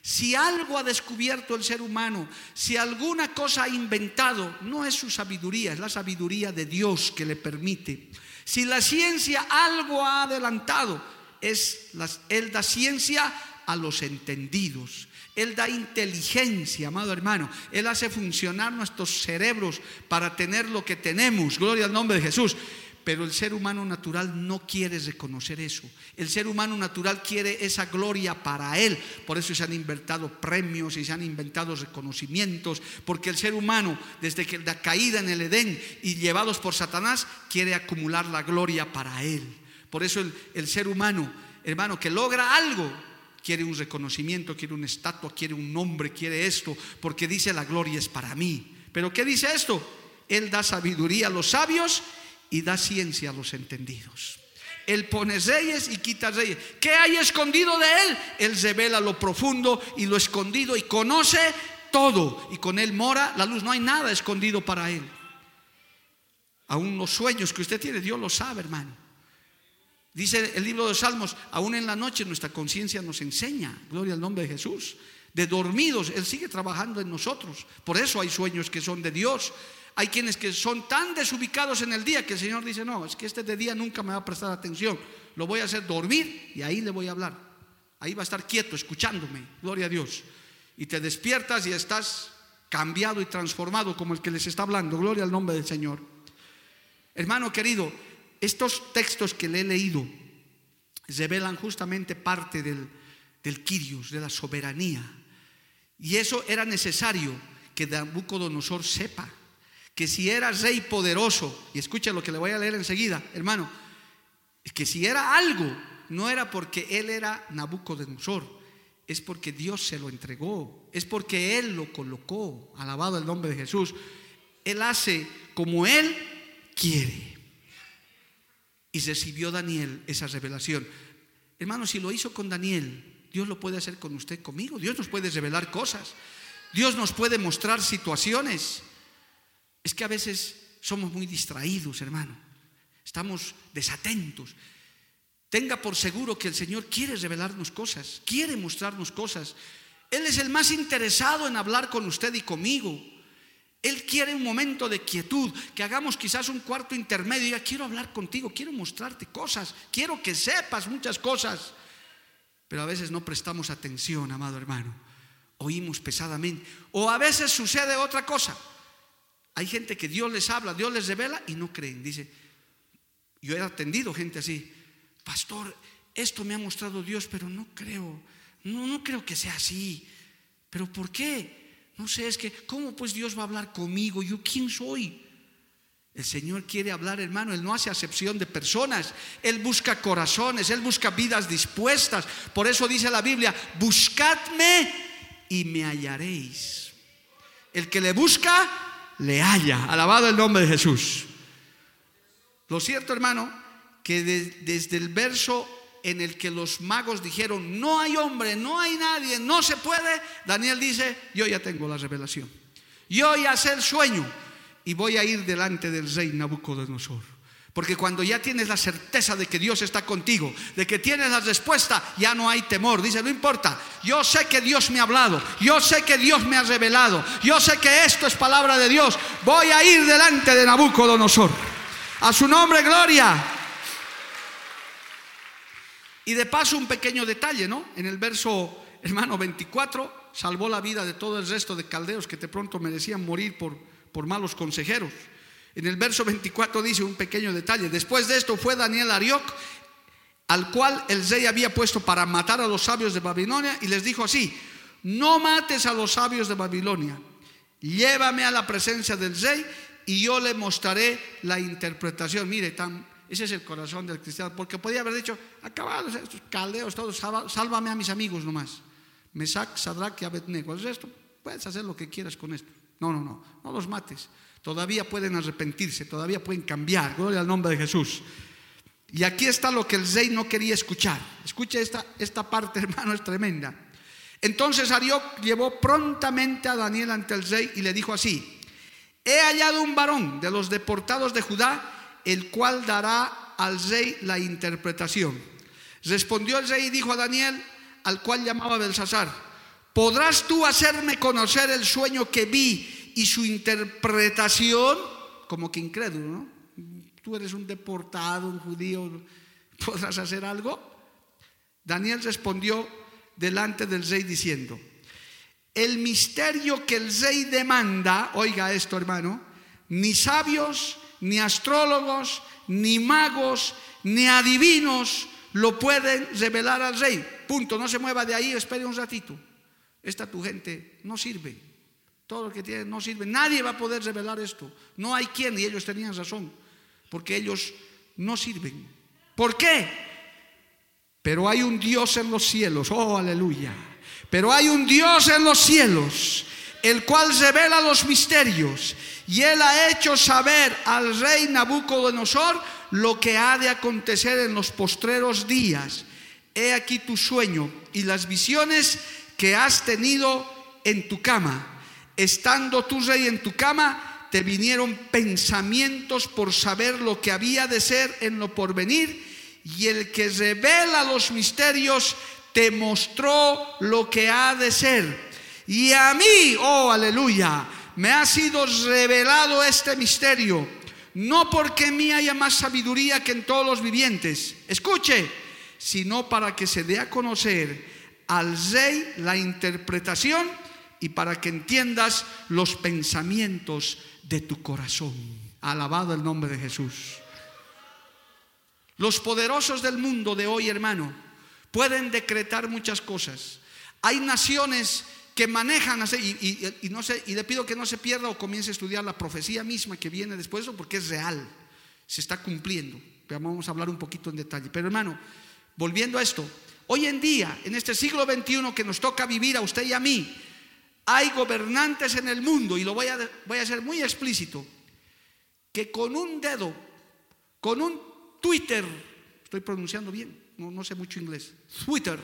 Si algo ha descubierto el ser humano, si alguna cosa ha inventado, no es su sabiduría, es la sabiduría de Dios que le permite. Si la ciencia algo ha adelantado, es Él da ciencia a los entendidos. Él da inteligencia, amado hermano. Él hace funcionar nuestros cerebros para tener lo que tenemos. Gloria al nombre de Jesús. Pero el ser humano natural no quiere reconocer eso. El ser humano natural quiere esa gloria para él. Por eso se han inventado premios y se han inventado reconocimientos. Porque el ser humano, desde que la caída en el Edén y llevados por Satanás, quiere acumular la gloria para él. Por eso el, ser humano, hermano, que logra algo, quiere un reconocimiento, quiere una estatua, quiere un nombre, quiere esto, porque dice la gloria es para mí. Pero ¿qué dice esto? Él da sabiduría a los sabios y da ciencia a los entendidos. Él pone reyes y quita reyes. ¿Qué hay escondido de Él? Él revela lo profundo y lo escondido y conoce todo. Y con Él mora la luz. No hay nada escondido para Él. Aún los sueños que usted tiene, Dios lo sabe, hermano. Dice el libro de Salmos, aún en la noche nuestra conciencia nos enseña, gloria al nombre de Jesús. De dormidos, Él sigue trabajando en nosotros. Por eso hay sueños que son de Dios. Hay quienes que son tan desubicados en el día que el Señor dice, no, es que este de día nunca me va a prestar atención. Lo voy a hacer dormir y ahí le voy a hablar. Ahí va a estar quieto, escuchándome. Gloria a Dios. Y te despiertas y estás cambiado y transformado como el que les está hablando. Gloria al nombre del Señor. Hermano querido, estos textos que le he leído revelan justamente parte del, del de la soberanía. Y eso era necesario que Nabucodonosor sepa que si era rey poderoso, y escucha lo que le voy a leer enseguida, hermano, que si era algo, no era porque él era Nabucodonosor, es porque Dios se lo entregó, es porque Él lo colocó, alabado el nombre de Jesús. Él hace como Él quiere. Y recibió Daniel esa revelación. Hermano, si lo hizo con Daniel, Dios lo puede hacer con usted, conmigo. Dios nos puede revelar cosas. Dios nos puede mostrar situaciones. Es que a veces somos muy distraídos, hermano. Estamos desatentos. Tenga por seguro que el Señor quiere revelarnos cosas, quiere mostrarnos cosas. Él es el más interesado en hablar con usted y conmigo. Él quiere un momento de quietud, que hagamos quizás un cuarto intermedio. Ya quiero hablar contigo, quiero mostrarte cosas, quiero que sepas muchas cosas. Pero a veces no prestamos atención, amado hermano. Oímos pesadamente. O a veces sucede otra cosa. Hay gente que Dios les habla, Dios les revela y no creen. Dice, yo he atendido gente así, pastor, esto me ha mostrado Dios, pero no creo, no, no creo que sea así. ¿Pero por qué? No sé, es que, ¿cómo pues Dios va a hablar conmigo? ¿Yo quién soy? El Señor quiere hablar, hermano. Él no hace acepción de personas. Él busca corazones, Él busca vidas dispuestas. Por eso dice la Biblia, buscadme y me hallaréis. El que le busca, le haya. Alabado el nombre de Jesús. Lo cierto, hermano, que desde el verso en el que los magos dijeron, no hay hombre, no hay nadie, no se puede, Daniel dice, yo ya tengo la revelación. Yo ya sé el sueño y voy a ir delante del rey Nabucodonosor. Porque cuando ya tienes la certeza de que Dios está contigo, de que tienes la respuesta, ya no hay temor. Dice, no importa, yo sé que Dios me ha hablado, yo sé que Dios me ha revelado, yo sé que esto es palabra de Dios. Voy a ir delante de Nabucodonosor. A su nombre, gloria. Y de paso un pequeño detalle, ¿no? En el verso, hermano, 24, salvó la vida de todo el resto de caldeos que de pronto merecían morir por, por malos consejeros. En el verso 24 dice un pequeño detalle. Después de esto fue Daniel Arioc, al cual el rey había puesto para matar a los sabios de Babilonia, y les dijo así, no mates a los sabios de Babilonia, llévame a la presencia del rey y yo le mostraré la interpretación. Mire, tan, ese es el corazón del cristiano, porque podía haber dicho, acabados estos caldeos, todos, sálvame a mis amigos nomás. Mesac, Sadrach y Abednego. El resto, puedes hacer lo que quieras con esto. No, no, no, no los mates. Todavía pueden arrepentirse, todavía pueden cambiar. Gloria al nombre de Jesús. Y aquí está lo que el rey no quería escuchar. Escuche esta, esta parte, hermano, es tremenda. Entonces Arioc llevó prontamente a Daniel ante el rey y le dijo así, he hallado un varón de los deportados de Judá, el cual dará al rey la interpretación. Respondió el rey y dijo a Daniel, al cual llamaba Belsasar, ¿podrás tú hacerme conocer el sueño que vi y su interpretación, como que incrédulo, ¿no? Tú eres un deportado, un judío, ¿podrás hacer algo? Daniel respondió delante del rey diciendo, el misterio que el rey demanda, oiga esto hermano, ni sabios, ni astrólogos, ni magos, ni adivinos lo pueden revelar al rey. Punto, no se mueva de ahí, espere un ratito. Esta tu gente no sirve. Todo lo que tienen no sirve. Nadie va a poder revelar esto. No hay quien, y ellos tenían razón, porque ellos no sirven. ¿Por qué? Pero hay un Dios en los cielos, oh aleluya. Pero hay un Dios en los cielos, el cual revela los misterios. Y él ha hecho saber al rey Nabucodonosor lo que ha de acontecer en los postreros días. He aquí tu sueño y las visiones que has tenido en tu cama estando tu rey en tu cama, te vinieron pensamientos por saber lo que había de ser en lo porvenir, y el que revela los misterios te mostró lo que ha de ser. Y a mí, oh aleluya, me ha sido revelado este misterio, no porque en mí haya más sabiduría que en todos los vivientes, escuche, sino para que se dé a conocer al rey la interpretación y para que entiendas los pensamientos de tu corazón. Alabado el nombre de Jesús. Los poderosos del mundo de hoy, hermano, pueden decretar muchas cosas. Hay naciones que manejan y, y, no sé, y le pido que no se pierda o comience a estudiar la profecía misma que viene después de eso porque es real, se está cumpliendo. Pero vamos a hablar un poquito en detalle. Pero hermano, volviendo a esto, hoy en día, en este siglo XXI que nos toca vivir a usted y a mí, hay gobernantes en el mundo, y lo voy a, voy a ser muy explícito, que con un dedo, con un Twitter, estoy pronunciando bien, no, no sé mucho inglés, Twitter,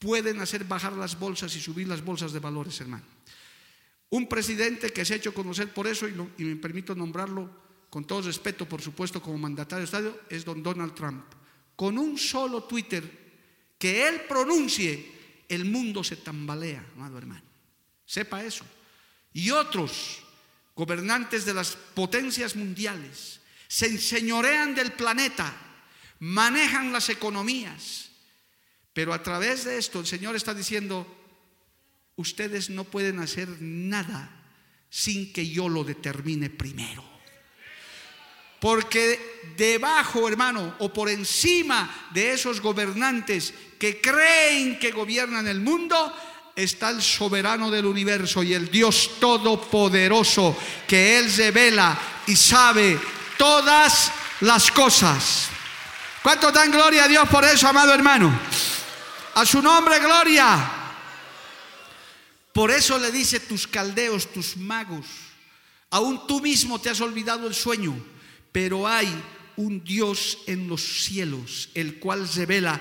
pueden hacer bajar las bolsas y subir las bolsas de valores, hermano. Un presidente que se ha hecho conocer por eso, y, me permito nombrarlo con todo respeto, por supuesto, como mandatario de Estado, es don Donald Trump. Con un solo Twitter que él pronuncie el mundo se tambalea, amado hermano. Sepa eso. Y otros gobernantes de las potencias mundiales se enseñorean del planeta, manejan las economías, pero a través de esto el Señor está diciendo, ustedes no pueden hacer nada sin que yo lo determine primero. Porque debajo, hermano, o por encima de esos gobernantes que creen que gobiernan el mundo, está el soberano del universo y el Dios todopoderoso, que Él revela y sabe todas las cosas. ¿Cuánto dan gloria a Dios por eso, amado hermano? A su nombre, gloria. Por eso le dice tus caldeos, tus magos, aún tú mismo te has olvidado el sueño pero hay un Dios en los cielos, el cual revela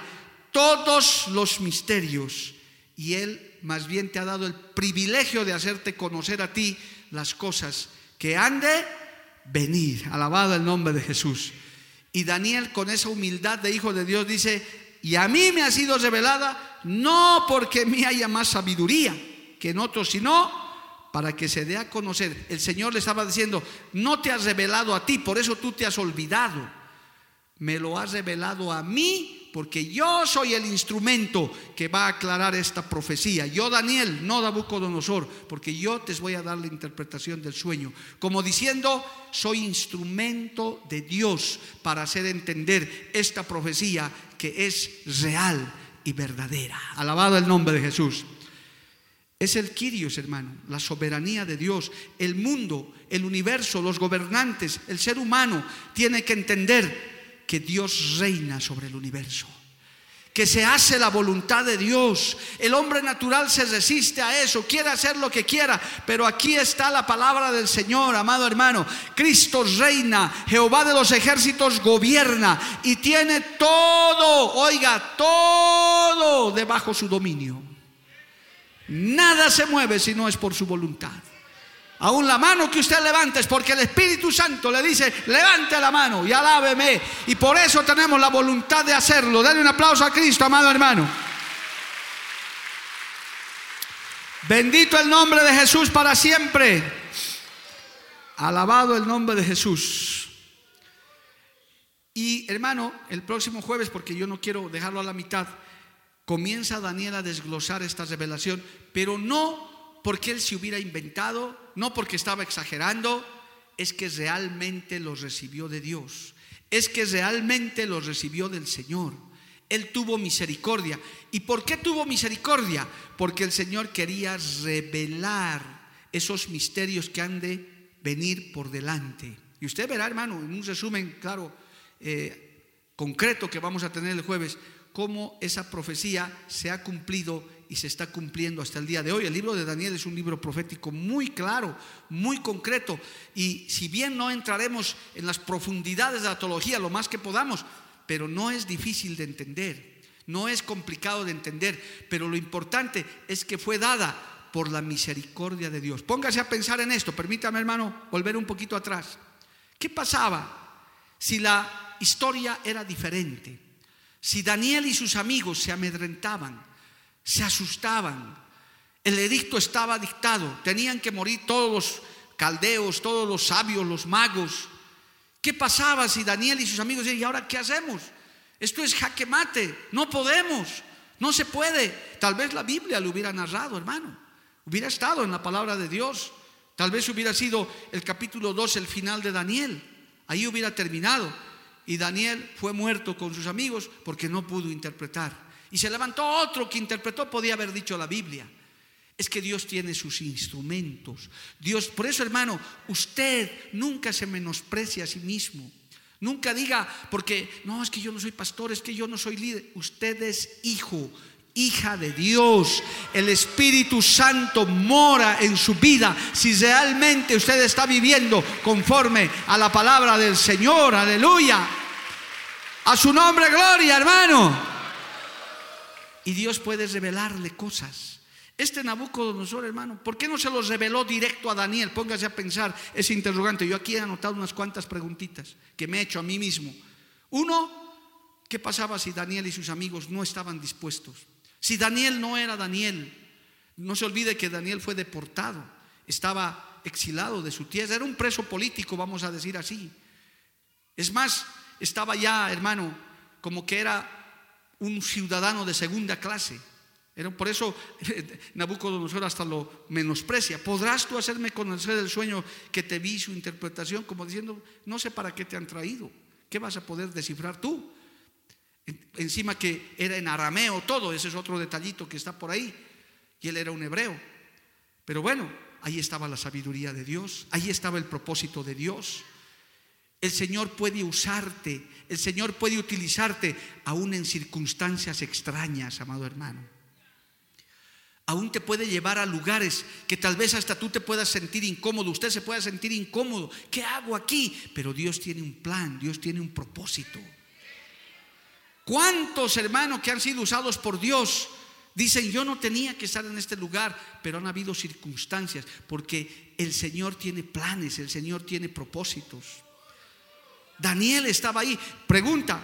todos los misterios y Él más bien te ha dado el privilegio de hacerte conocer a ti las cosas que han de venir. Alabado el nombre de Jesús. Y Daniel con esa humildad de hijo de Dios dice, y a mí me ha sido revelada no porque me haya más sabiduría que en otros, sino para que se dé a conocer. El Señor le estaba diciendo, no te has revelado a ti, por eso tú te has olvidado. Me lo has revelado a mí porque yo soy el instrumento que va a aclarar esta profecía. Yo, Daniel, no Nabucodonosor, porque yo te voy a dar la interpretación del sueño. Como diciendo, soy instrumento de Dios para hacer entender esta profecía que es real y verdadera. Alabado el nombre de Jesús. Es el Quirios, hermano, la soberanía de Dios. El mundo, el universo, los gobernantes, el ser humano tiene que entender que Dios reina sobre el universo, que se hace la voluntad de Dios. El hombre natural se resiste a eso, quiere hacer lo que quiera, pero aquí está la palabra del Señor, amado hermano. Cristo reina, Jehová de los ejércitos gobierna y tiene todo, oiga, todo debajo su dominio. Nada se mueve si no es por su voluntad. Aún la mano que usted levante es porque el Espíritu Santo le dice, levante la mano y alábeme. Y por eso tenemos la voluntad de hacerlo. Dale un aplauso a Cristo, amado hermano. Bendito el nombre de Jesús para siempre. Alabado el nombre de Jesús. Y hermano, el próximo jueves, porque yo no quiero dejarlo a la mitad, comienza Daniel a desglosar esta revelación, pero no porque él se hubiera inventado, no porque estaba exagerando, es que realmente los recibió de Dios, es que realmente los recibió del Señor. Él tuvo misericordia. ¿Y por qué tuvo misericordia? Porque el Señor quería revelar esos misterios que han de venir por delante. Y usted verá, hermano, en un resumen, claro, eh, concreto que vamos a tener el jueves, cómo esa profecía se ha cumplido y se está cumpliendo hasta el día de hoy. El libro de Daniel es un libro profético muy claro, muy concreto. Y si bien no entraremos en las profundidades de la teología lo más que podamos, pero no es difícil de entender, no es complicado de entender, pero lo importante es que fue dada por la misericordia de Dios. Póngase a pensar en esto, permítame hermano volver un poquito atrás. ¿Qué pasaba si la historia era diferente? Si Daniel y sus amigos se amedrentaban, se asustaban. El edicto estaba dictado, tenían que morir todos los caldeos, todos los sabios, los magos. ¿Qué pasaba si Daniel y sus amigos decían, ¿y ahora qué hacemos? Esto es jaque mate, no podemos, no se puede. Tal vez la Biblia lo hubiera narrado, hermano, hubiera estado en la palabra de Dios. Tal vez hubiera sido el capítulo 2, el final de Daniel. Ahí hubiera terminado. Y Daniel fue muerto con sus amigos porque no pudo interpretar. Y se levantó otro que interpretó, podía haber dicho la Biblia. Es que Dios tiene sus instrumentos. Dios, por eso hermano, usted nunca se menosprecia a sí mismo. Nunca diga, porque no, es que yo no soy pastor, es que yo no soy líder. Usted es hijo, hija de Dios. El Espíritu Santo mora en su vida si realmente usted está viviendo conforme a la palabra del Señor. Aleluya. A su nombre, gloria, hermano y Dios puede revelarle cosas. Este Nabucodonosor, hermano, ¿por qué no se los reveló directo a Daniel? Póngase a pensar ese interrogante. Yo aquí he anotado unas cuantas preguntitas que me he hecho a mí mismo. Uno, ¿qué pasaba si Daniel y sus amigos no estaban dispuestos? Si Daniel no era Daniel, no se olvide que Daniel fue deportado, estaba exilado de su tierra, era un preso político, vamos a decir así. Es más, estaba ya, hermano, como que era un ciudadano de segunda clase. Por eso Nabucodonosor hasta lo menosprecia. ¿Podrás tú hacerme conocer el sueño que te vi, su interpretación? Como diciendo, no sé para qué te han traído. ¿Qué vas a poder descifrar tú? Encima que era en arameo todo, ese es otro detallito que está por ahí. Y él era un hebreo. Pero bueno, ahí estaba la sabiduría de Dios, ahí estaba el propósito de Dios. El Señor puede usarte, el Señor puede utilizarte aún en circunstancias extrañas, amado hermano. Aún te puede llevar a lugares que tal vez hasta tú te puedas sentir incómodo, usted se pueda sentir incómodo. ¿Qué hago aquí? Pero Dios tiene un plan, Dios tiene un propósito. ¿Cuántos hermanos que han sido usados por Dios Dicen, yo no tenía que estar en este lugar, pero han habido circunstancias, porque el Señor tiene planes, el Señor tiene propósitos. Daniel estaba ahí. Pregunta,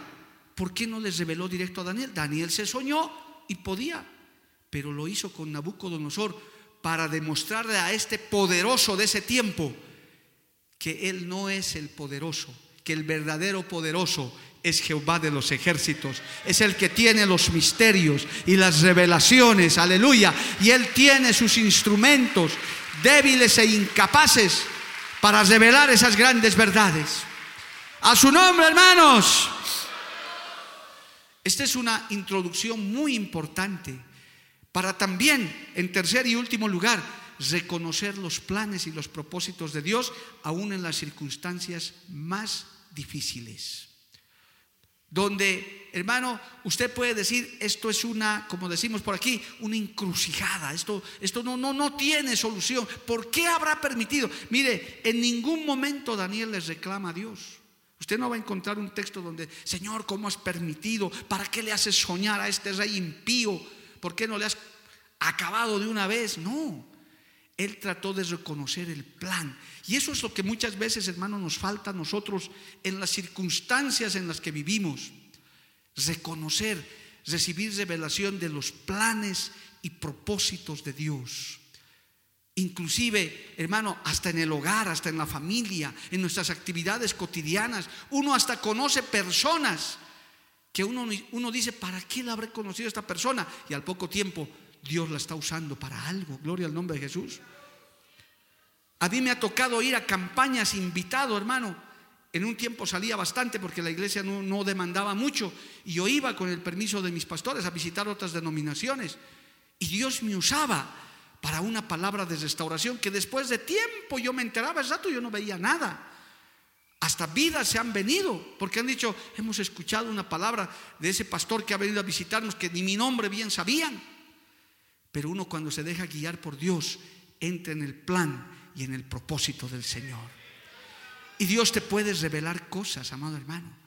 ¿por qué no les reveló directo a Daniel? Daniel se soñó y podía, pero lo hizo con Nabucodonosor para demostrarle a este poderoso de ese tiempo que él no es el poderoso, que el verdadero poderoso es Jehová de los ejércitos. Es el que tiene los misterios y las revelaciones, aleluya. Y él tiene sus instrumentos débiles e incapaces para revelar esas grandes verdades. A su nombre, hermanos. Esta es una introducción muy importante para también, en tercer y último lugar, reconocer los planes y los propósitos de Dios aún en las circunstancias más difíciles donde, hermano, usted puede decir, esto es una, como decimos por aquí, una encrucijada, esto, esto no, no, no tiene solución. ¿Por qué habrá permitido? Mire, en ningún momento Daniel les reclama a Dios. Usted no va a encontrar un texto donde, Señor, ¿cómo has permitido? ¿Para qué le haces soñar a este rey impío? ¿Por qué no le has acabado de una vez? No. Él trató de reconocer el plan. Y eso es lo que muchas veces, hermano, nos falta a nosotros en las circunstancias en las que vivimos. Reconocer, recibir revelación de los planes y propósitos de Dios. Inclusive, hermano, hasta en el hogar, hasta en la familia, en nuestras actividades cotidianas. Uno hasta conoce personas que uno, uno dice, ¿para qué la habré conocido esta persona? Y al poco tiempo Dios la está usando para algo. Gloria al nombre de Jesús. A mí me ha tocado ir a campañas invitado, hermano. En un tiempo salía bastante porque la iglesia no, demandaba mucho y yo iba con el permiso de mis pastores a visitar otras denominaciones. Y Dios me usaba para una palabra de restauración que después de tiempo yo me enteraba, el rato yo no veía nada. Hasta vidas se han venido porque han dicho, hemos escuchado una palabra de ese pastor que ha venido a visitarnos que ni mi nombre bien sabían. Pero uno cuando se deja guiar por Dios, entra en el plan y en el propósito del Señor. Y Dios te puede revelar cosas, amado hermano.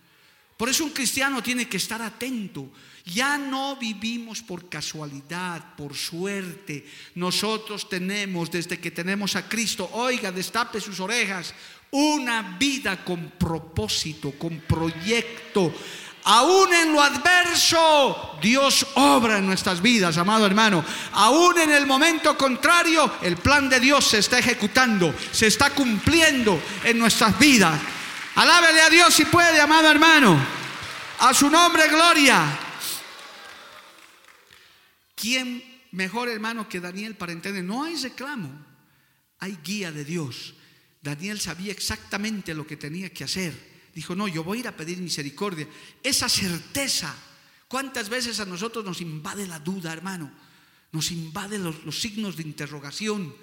Por eso un cristiano tiene que estar atento. Ya no vivimos por casualidad, por suerte. Nosotros tenemos, desde que tenemos a Cristo, oiga, destape sus orejas, una vida con propósito, con proyecto Aún en lo adverso, Dios obra en nuestras vidas, amado hermano. Aún en el momento contrario, el plan de Dios se está ejecutando, se está cumpliendo en nuestras vidas. Alábele a Dios si puede, amado hermano. A su nombre, gloria. ¿Quién mejor hermano que Daniel para entender? No hay reclamo, hay guía de Dios. Daniel sabía exactamente lo que tenía que hacer dijo, no, yo voy a ir a pedir misericordia. Esa certeza, ¿cuántas veces a nosotros nos invade la duda, hermano? Nos invade los, signos de interrogación.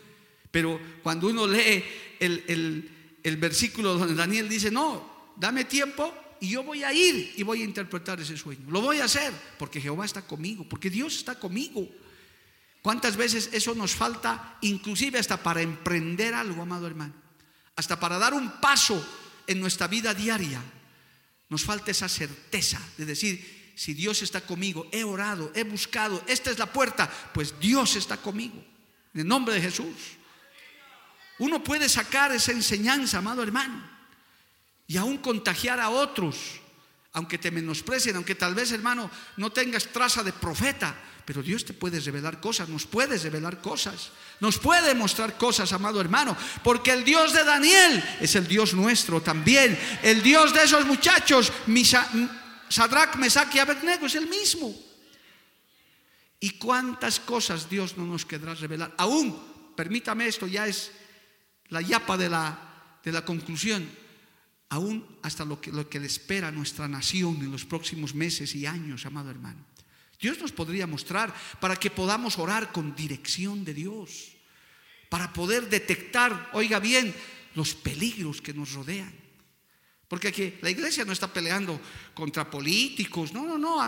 Pero cuando uno lee el, el versículo donde Daniel dice, no, dame tiempo y yo voy a ir y voy a interpretar ese sueño. Lo voy a hacer porque Jehová está conmigo, porque Dios está conmigo. ¿Cuántas veces eso nos falta, inclusive hasta para emprender algo, amado hermano? Hasta para dar un paso en nuestra vida diaria nos falta esa certeza de decir, si Dios está conmigo, he orado, he buscado, esta es la puerta, pues Dios está conmigo. En el nombre de Jesús. Uno puede sacar esa enseñanza, amado hermano, y aún contagiar a otros, aunque te menosprecien, aunque tal vez, hermano, no tengas traza de profeta, pero Dios te puede revelar cosas, nos puede revelar cosas, nos puede mostrar cosas, amado hermano, porque el Dios de Daniel es el Dios nuestro también. El Dios de esos muchachos, Sadrach, Mesach y Abednego es el mismo. ¿Y cuántas cosas Dios no nos querrá revelar? Aún, permítame esto, ya es la yapa de la, de la conclusión, aún hasta lo que, lo que le espera a nuestra nación en los próximos meses y años, amado hermano. Dios nos podría mostrar para que podamos orar con dirección de Dios, para poder detectar, oiga bien, los peligros que nos rodean. Porque aquí la iglesia no está peleando contra políticos, no, no, no,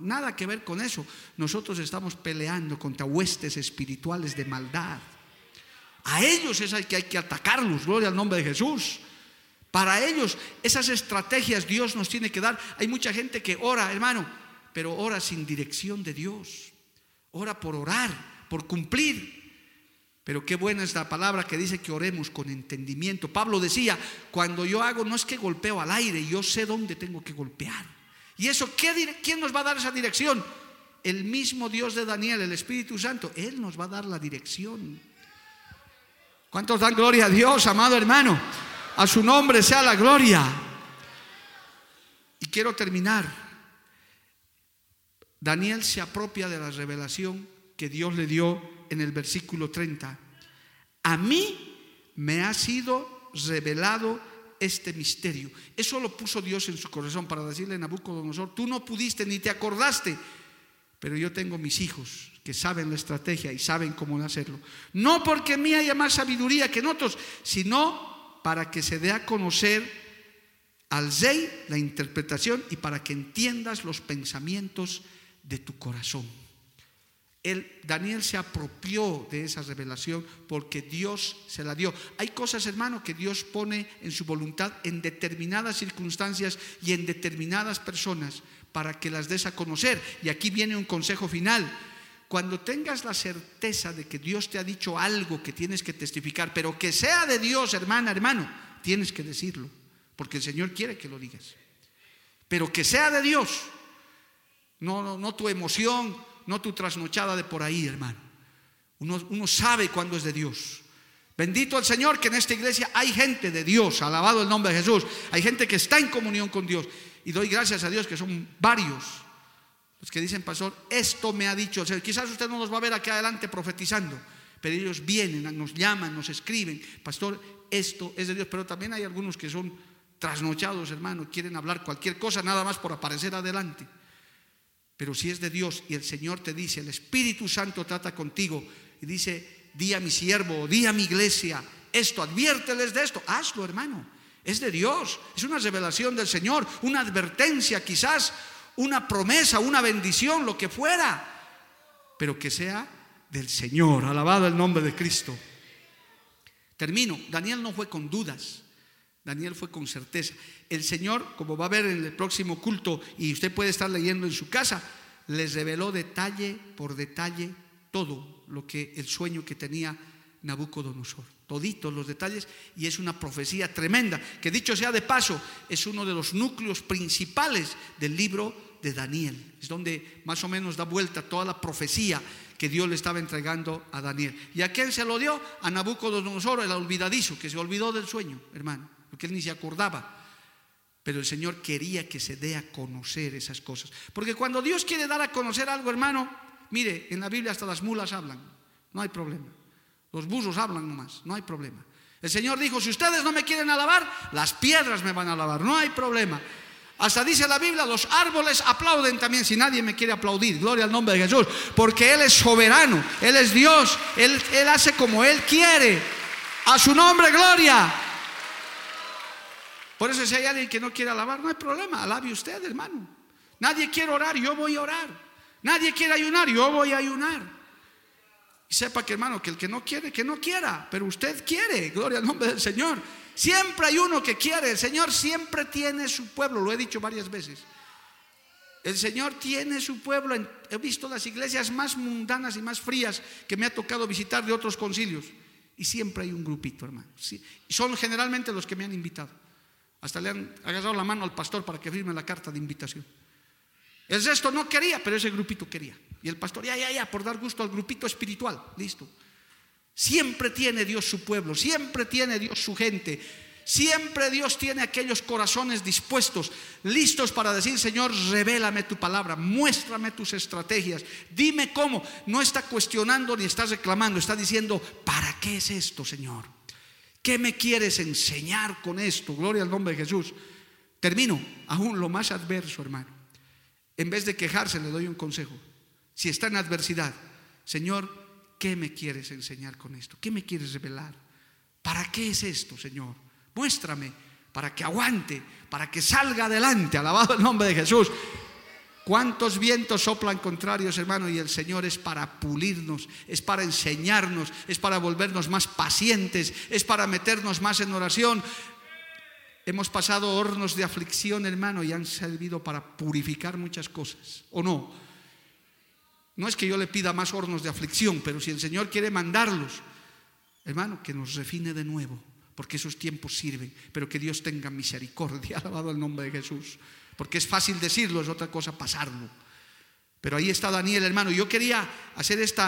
nada que ver con eso. Nosotros estamos peleando contra huestes espirituales de maldad. A ellos es al que hay que atacarlos, gloria al nombre de Jesús. Para ellos esas estrategias Dios nos tiene que dar. Hay mucha gente que ora, hermano, pero ora sin dirección de Dios. Ora por orar, por cumplir. Pero qué buena es la palabra que dice que oremos con entendimiento. Pablo decía, cuando yo hago no es que golpeo al aire, yo sé dónde tengo que golpear. ¿Y eso quién nos va a dar esa dirección? El mismo Dios de Daniel, el Espíritu Santo. Él nos va a dar la dirección. ¿Cuántos dan gloria a Dios, amado hermano? A su nombre sea la gloria. Y quiero terminar. Daniel se apropia de la revelación que Dios le dio en el versículo 30. A mí me ha sido revelado este misterio. Eso lo puso Dios en su corazón para decirle a Nabucodonosor, tú no pudiste ni te acordaste, pero yo tengo mis hijos que saben la estrategia y saben cómo hacerlo. No porque en mí haya más sabiduría que en otros, sino para que se dé a conocer al rey la interpretación y para que entiendas los pensamientos de tu corazón. Daniel se apropió de esa revelación porque Dios se la dio. Hay cosas, hermano, que Dios pone en su voluntad en determinadas circunstancias y en determinadas personas para que las des a conocer. Y aquí viene un consejo final. Cuando tengas la certeza de que Dios te ha dicho algo que tienes que testificar, pero que sea de Dios, hermana, hermano, tienes que decirlo, porque el Señor quiere que lo digas. Pero que sea de Dios, no, no, tu emoción, no tu trasnochada de por ahí, hermano. Uno, uno sabe cuándo es de Dios. Bendito el Señor que en esta iglesia hay gente de Dios, alabado el nombre de Jesús. Hay gente que está en comunión con Dios. Y doy gracias a Dios que son varios los que dicen, pastor, esto me ha dicho el Señor. Quizás usted no nos va a ver aquí adelante profetizando, pero ellos vienen, nos llaman, nos escriben, pastor, esto es de Dios. Pero también hay algunos que son trasnochados, hermano, quieren hablar cualquier cosa nada más por aparecer adelante. Pero si es de Dios y el Señor te dice, el Espíritu Santo trata contigo y dice, di a mi siervo, di a mi iglesia, esto, adviérteles de esto, hazlo hermano. Es de Dios, es una revelación del Señor, una advertencia quizás, una promesa, una bendición, lo que fuera, pero que sea del Señor, alabado el nombre de Cristo. Termino, Daniel no fue con dudas, Daniel fue con certeza. El Señor, como va a ver en el próximo culto, y usted puede estar leyendo en su casa, les reveló detalle por detalle todo lo que el sueño que tenía Nabucodonosor. Toditos los detalles, y es una profecía tremenda, que dicho sea de paso, es uno de los núcleos principales del libro de Daniel. Es donde más o menos da vuelta toda la profecía que Dios le estaba entregando a Daniel. ¿Y a quién se lo dio? A Nabucodonosor, el olvidadizo, que se olvidó del sueño, hermano porque él ni se acordaba. Pero el Señor quería que se dé a conocer esas cosas. Porque cuando Dios quiere dar a conocer algo, hermano, mire, en la Biblia hasta las mulas hablan, no hay problema. Los buzos hablan nomás, no hay problema. El Señor dijo, si ustedes no me quieren alabar, las piedras me van a alabar, no hay problema. Hasta dice la Biblia, los árboles aplauden también si nadie me quiere aplaudir. Gloria al nombre de Jesús. Porque Él es soberano, Él es Dios, Él, hace como Él quiere. A su nombre, gloria. Por eso si hay alguien que no quiere alabar, no hay problema, alabe usted, hermano. Nadie quiere orar, yo voy a orar. Nadie quiere ayunar, yo voy a ayunar. Y sepa que hermano, que el que no quiere, que no quiera, pero usted quiere, gloria al nombre del Señor. Siempre hay uno que quiere, el Señor siempre tiene su pueblo, lo he dicho varias veces. El Señor tiene su pueblo. He visto las iglesias más mundanas y más frías que me ha tocado visitar de otros concilios. Y siempre hay un grupito, hermano. Son generalmente los que me han invitado. Hasta le han agarrado la mano al pastor para que firme la carta de invitación. El resto no quería, pero ese grupito quería. Y el pastor, ya, ya, ya, por dar gusto al grupito espiritual, listo. Siempre tiene Dios su pueblo, siempre tiene Dios su gente, siempre Dios tiene aquellos corazones dispuestos, listos para decir, Señor, revélame tu palabra, muéstrame tus estrategias, dime cómo. No está cuestionando ni está reclamando, está diciendo, ¿para qué es esto, Señor? ¿Qué me quieres enseñar con esto? Gloria al nombre de Jesús. Termino, aún lo más adverso, hermano. En vez de quejarse, le doy un consejo. Si está en adversidad, Señor, ¿qué me quieres enseñar con esto? ¿Qué me quieres revelar? ¿Para qué es esto, Señor? Muéstrame, para que aguante, para que salga adelante. Alabado el nombre de Jesús. ¿Cuántos vientos soplan contrarios, hermano? Y el Señor es para pulirnos, es para enseñarnos, es para volvernos más pacientes, es para meternos más en oración. Hemos pasado hornos de aflicción, hermano, y han servido para purificar muchas cosas, ¿o no? No es que yo le pida más hornos de aflicción, pero si el Señor quiere mandarlos, hermano, que nos refine de nuevo, porque esos tiempos sirven, pero que Dios tenga misericordia, alabado el nombre de Jesús, porque es fácil decirlo, es otra cosa pasarlo. Pero ahí está Daniel, hermano. Yo quería hacer este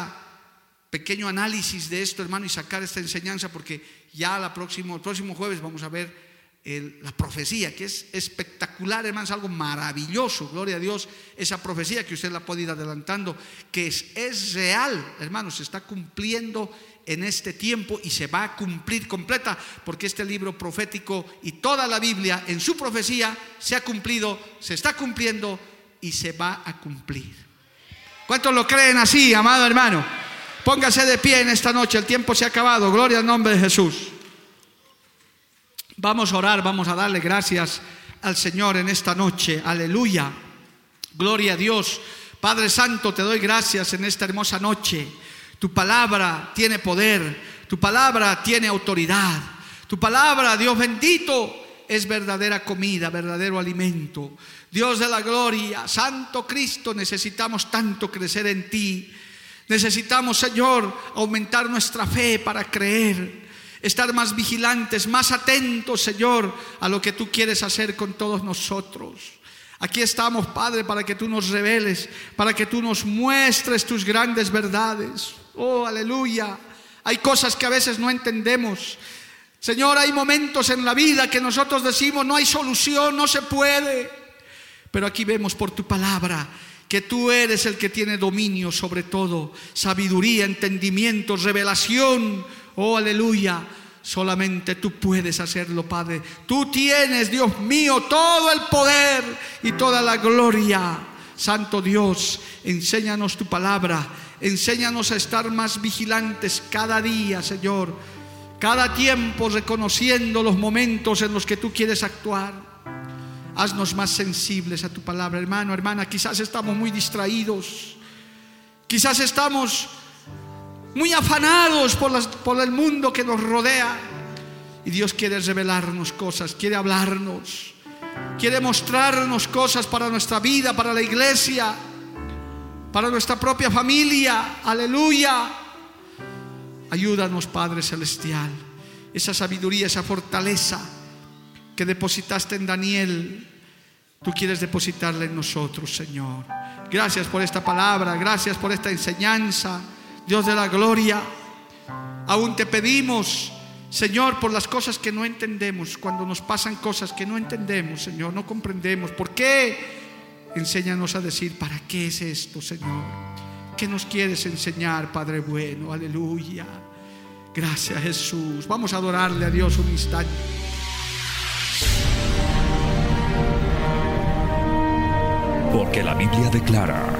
pequeño análisis de esto, hermano, y sacar esta enseñanza, porque ya la próximo, el próximo jueves vamos a ver la profecía, que es espectacular, hermano, es algo maravilloso, gloria a Dios, esa profecía que usted la puede ir adelantando, que es, es real, hermano, se está cumpliendo en este tiempo y se va a cumplir completa, porque este libro profético y toda la Biblia en su profecía se ha cumplido, se está cumpliendo y se va a cumplir. ¿Cuántos lo creen así, amado hermano? Póngase de pie en esta noche, el tiempo se ha acabado, gloria al nombre de Jesús. Vamos a orar, vamos a darle gracias al Señor en esta noche, aleluya, gloria a Dios. Padre Santo, te doy gracias en esta hermosa noche. Tu palabra tiene poder, tu palabra tiene autoridad, tu palabra, Dios bendito, es verdadera comida, verdadero alimento. Dios de la gloria, Santo Cristo, necesitamos tanto crecer en ti. Necesitamos, Señor, aumentar nuestra fe para creer, estar más vigilantes, más atentos, Señor, a lo que tú quieres hacer con todos nosotros. Aquí estamos, Padre, para que tú nos reveles, para que tú nos muestres tus grandes verdades. Oh, aleluya. Hay cosas que a veces no entendemos. Señor, hay momentos en la vida que nosotros decimos, no hay solución, no se puede. Pero aquí vemos por tu palabra que tú eres el que tiene dominio sobre todo, sabiduría, entendimiento, revelación. Oh, aleluya. Solamente tú puedes hacerlo, Padre. Tú tienes, Dios mío, todo el poder y toda la gloria. Santo Dios, enséñanos tu palabra. Enséñanos a estar más vigilantes cada día, Señor. Cada tiempo reconociendo los momentos en los que tú quieres actuar. Haznos más sensibles a tu palabra, hermano, hermana. Quizás estamos muy distraídos. Quizás estamos muy afanados por, el mundo que nos rodea. Y Dios quiere revelarnos cosas, quiere hablarnos, quiere mostrarnos cosas para nuestra vida, para la iglesia, para nuestra propia familia. Aleluya. Ayúdanos, Padre Celestial. Esa sabiduría, esa fortaleza que depositaste en Daniel, tú quieres depositarla en nosotros, Señor. Gracias por esta palabra, gracias por esta enseñanza, Dios de la gloria. Aún te pedimos, Señor, por las cosas que no entendemos, cuando nos pasan cosas que no entendemos, Señor, no comprendemos. ¿Por qué? Enséñanos a decir, ¿para qué es esto, Señor? ¿Qué nos quieres enseñar, Padre bueno? Aleluya. Gracias, Jesús. Vamos a adorarle a Dios un instante. Porque la Biblia declara,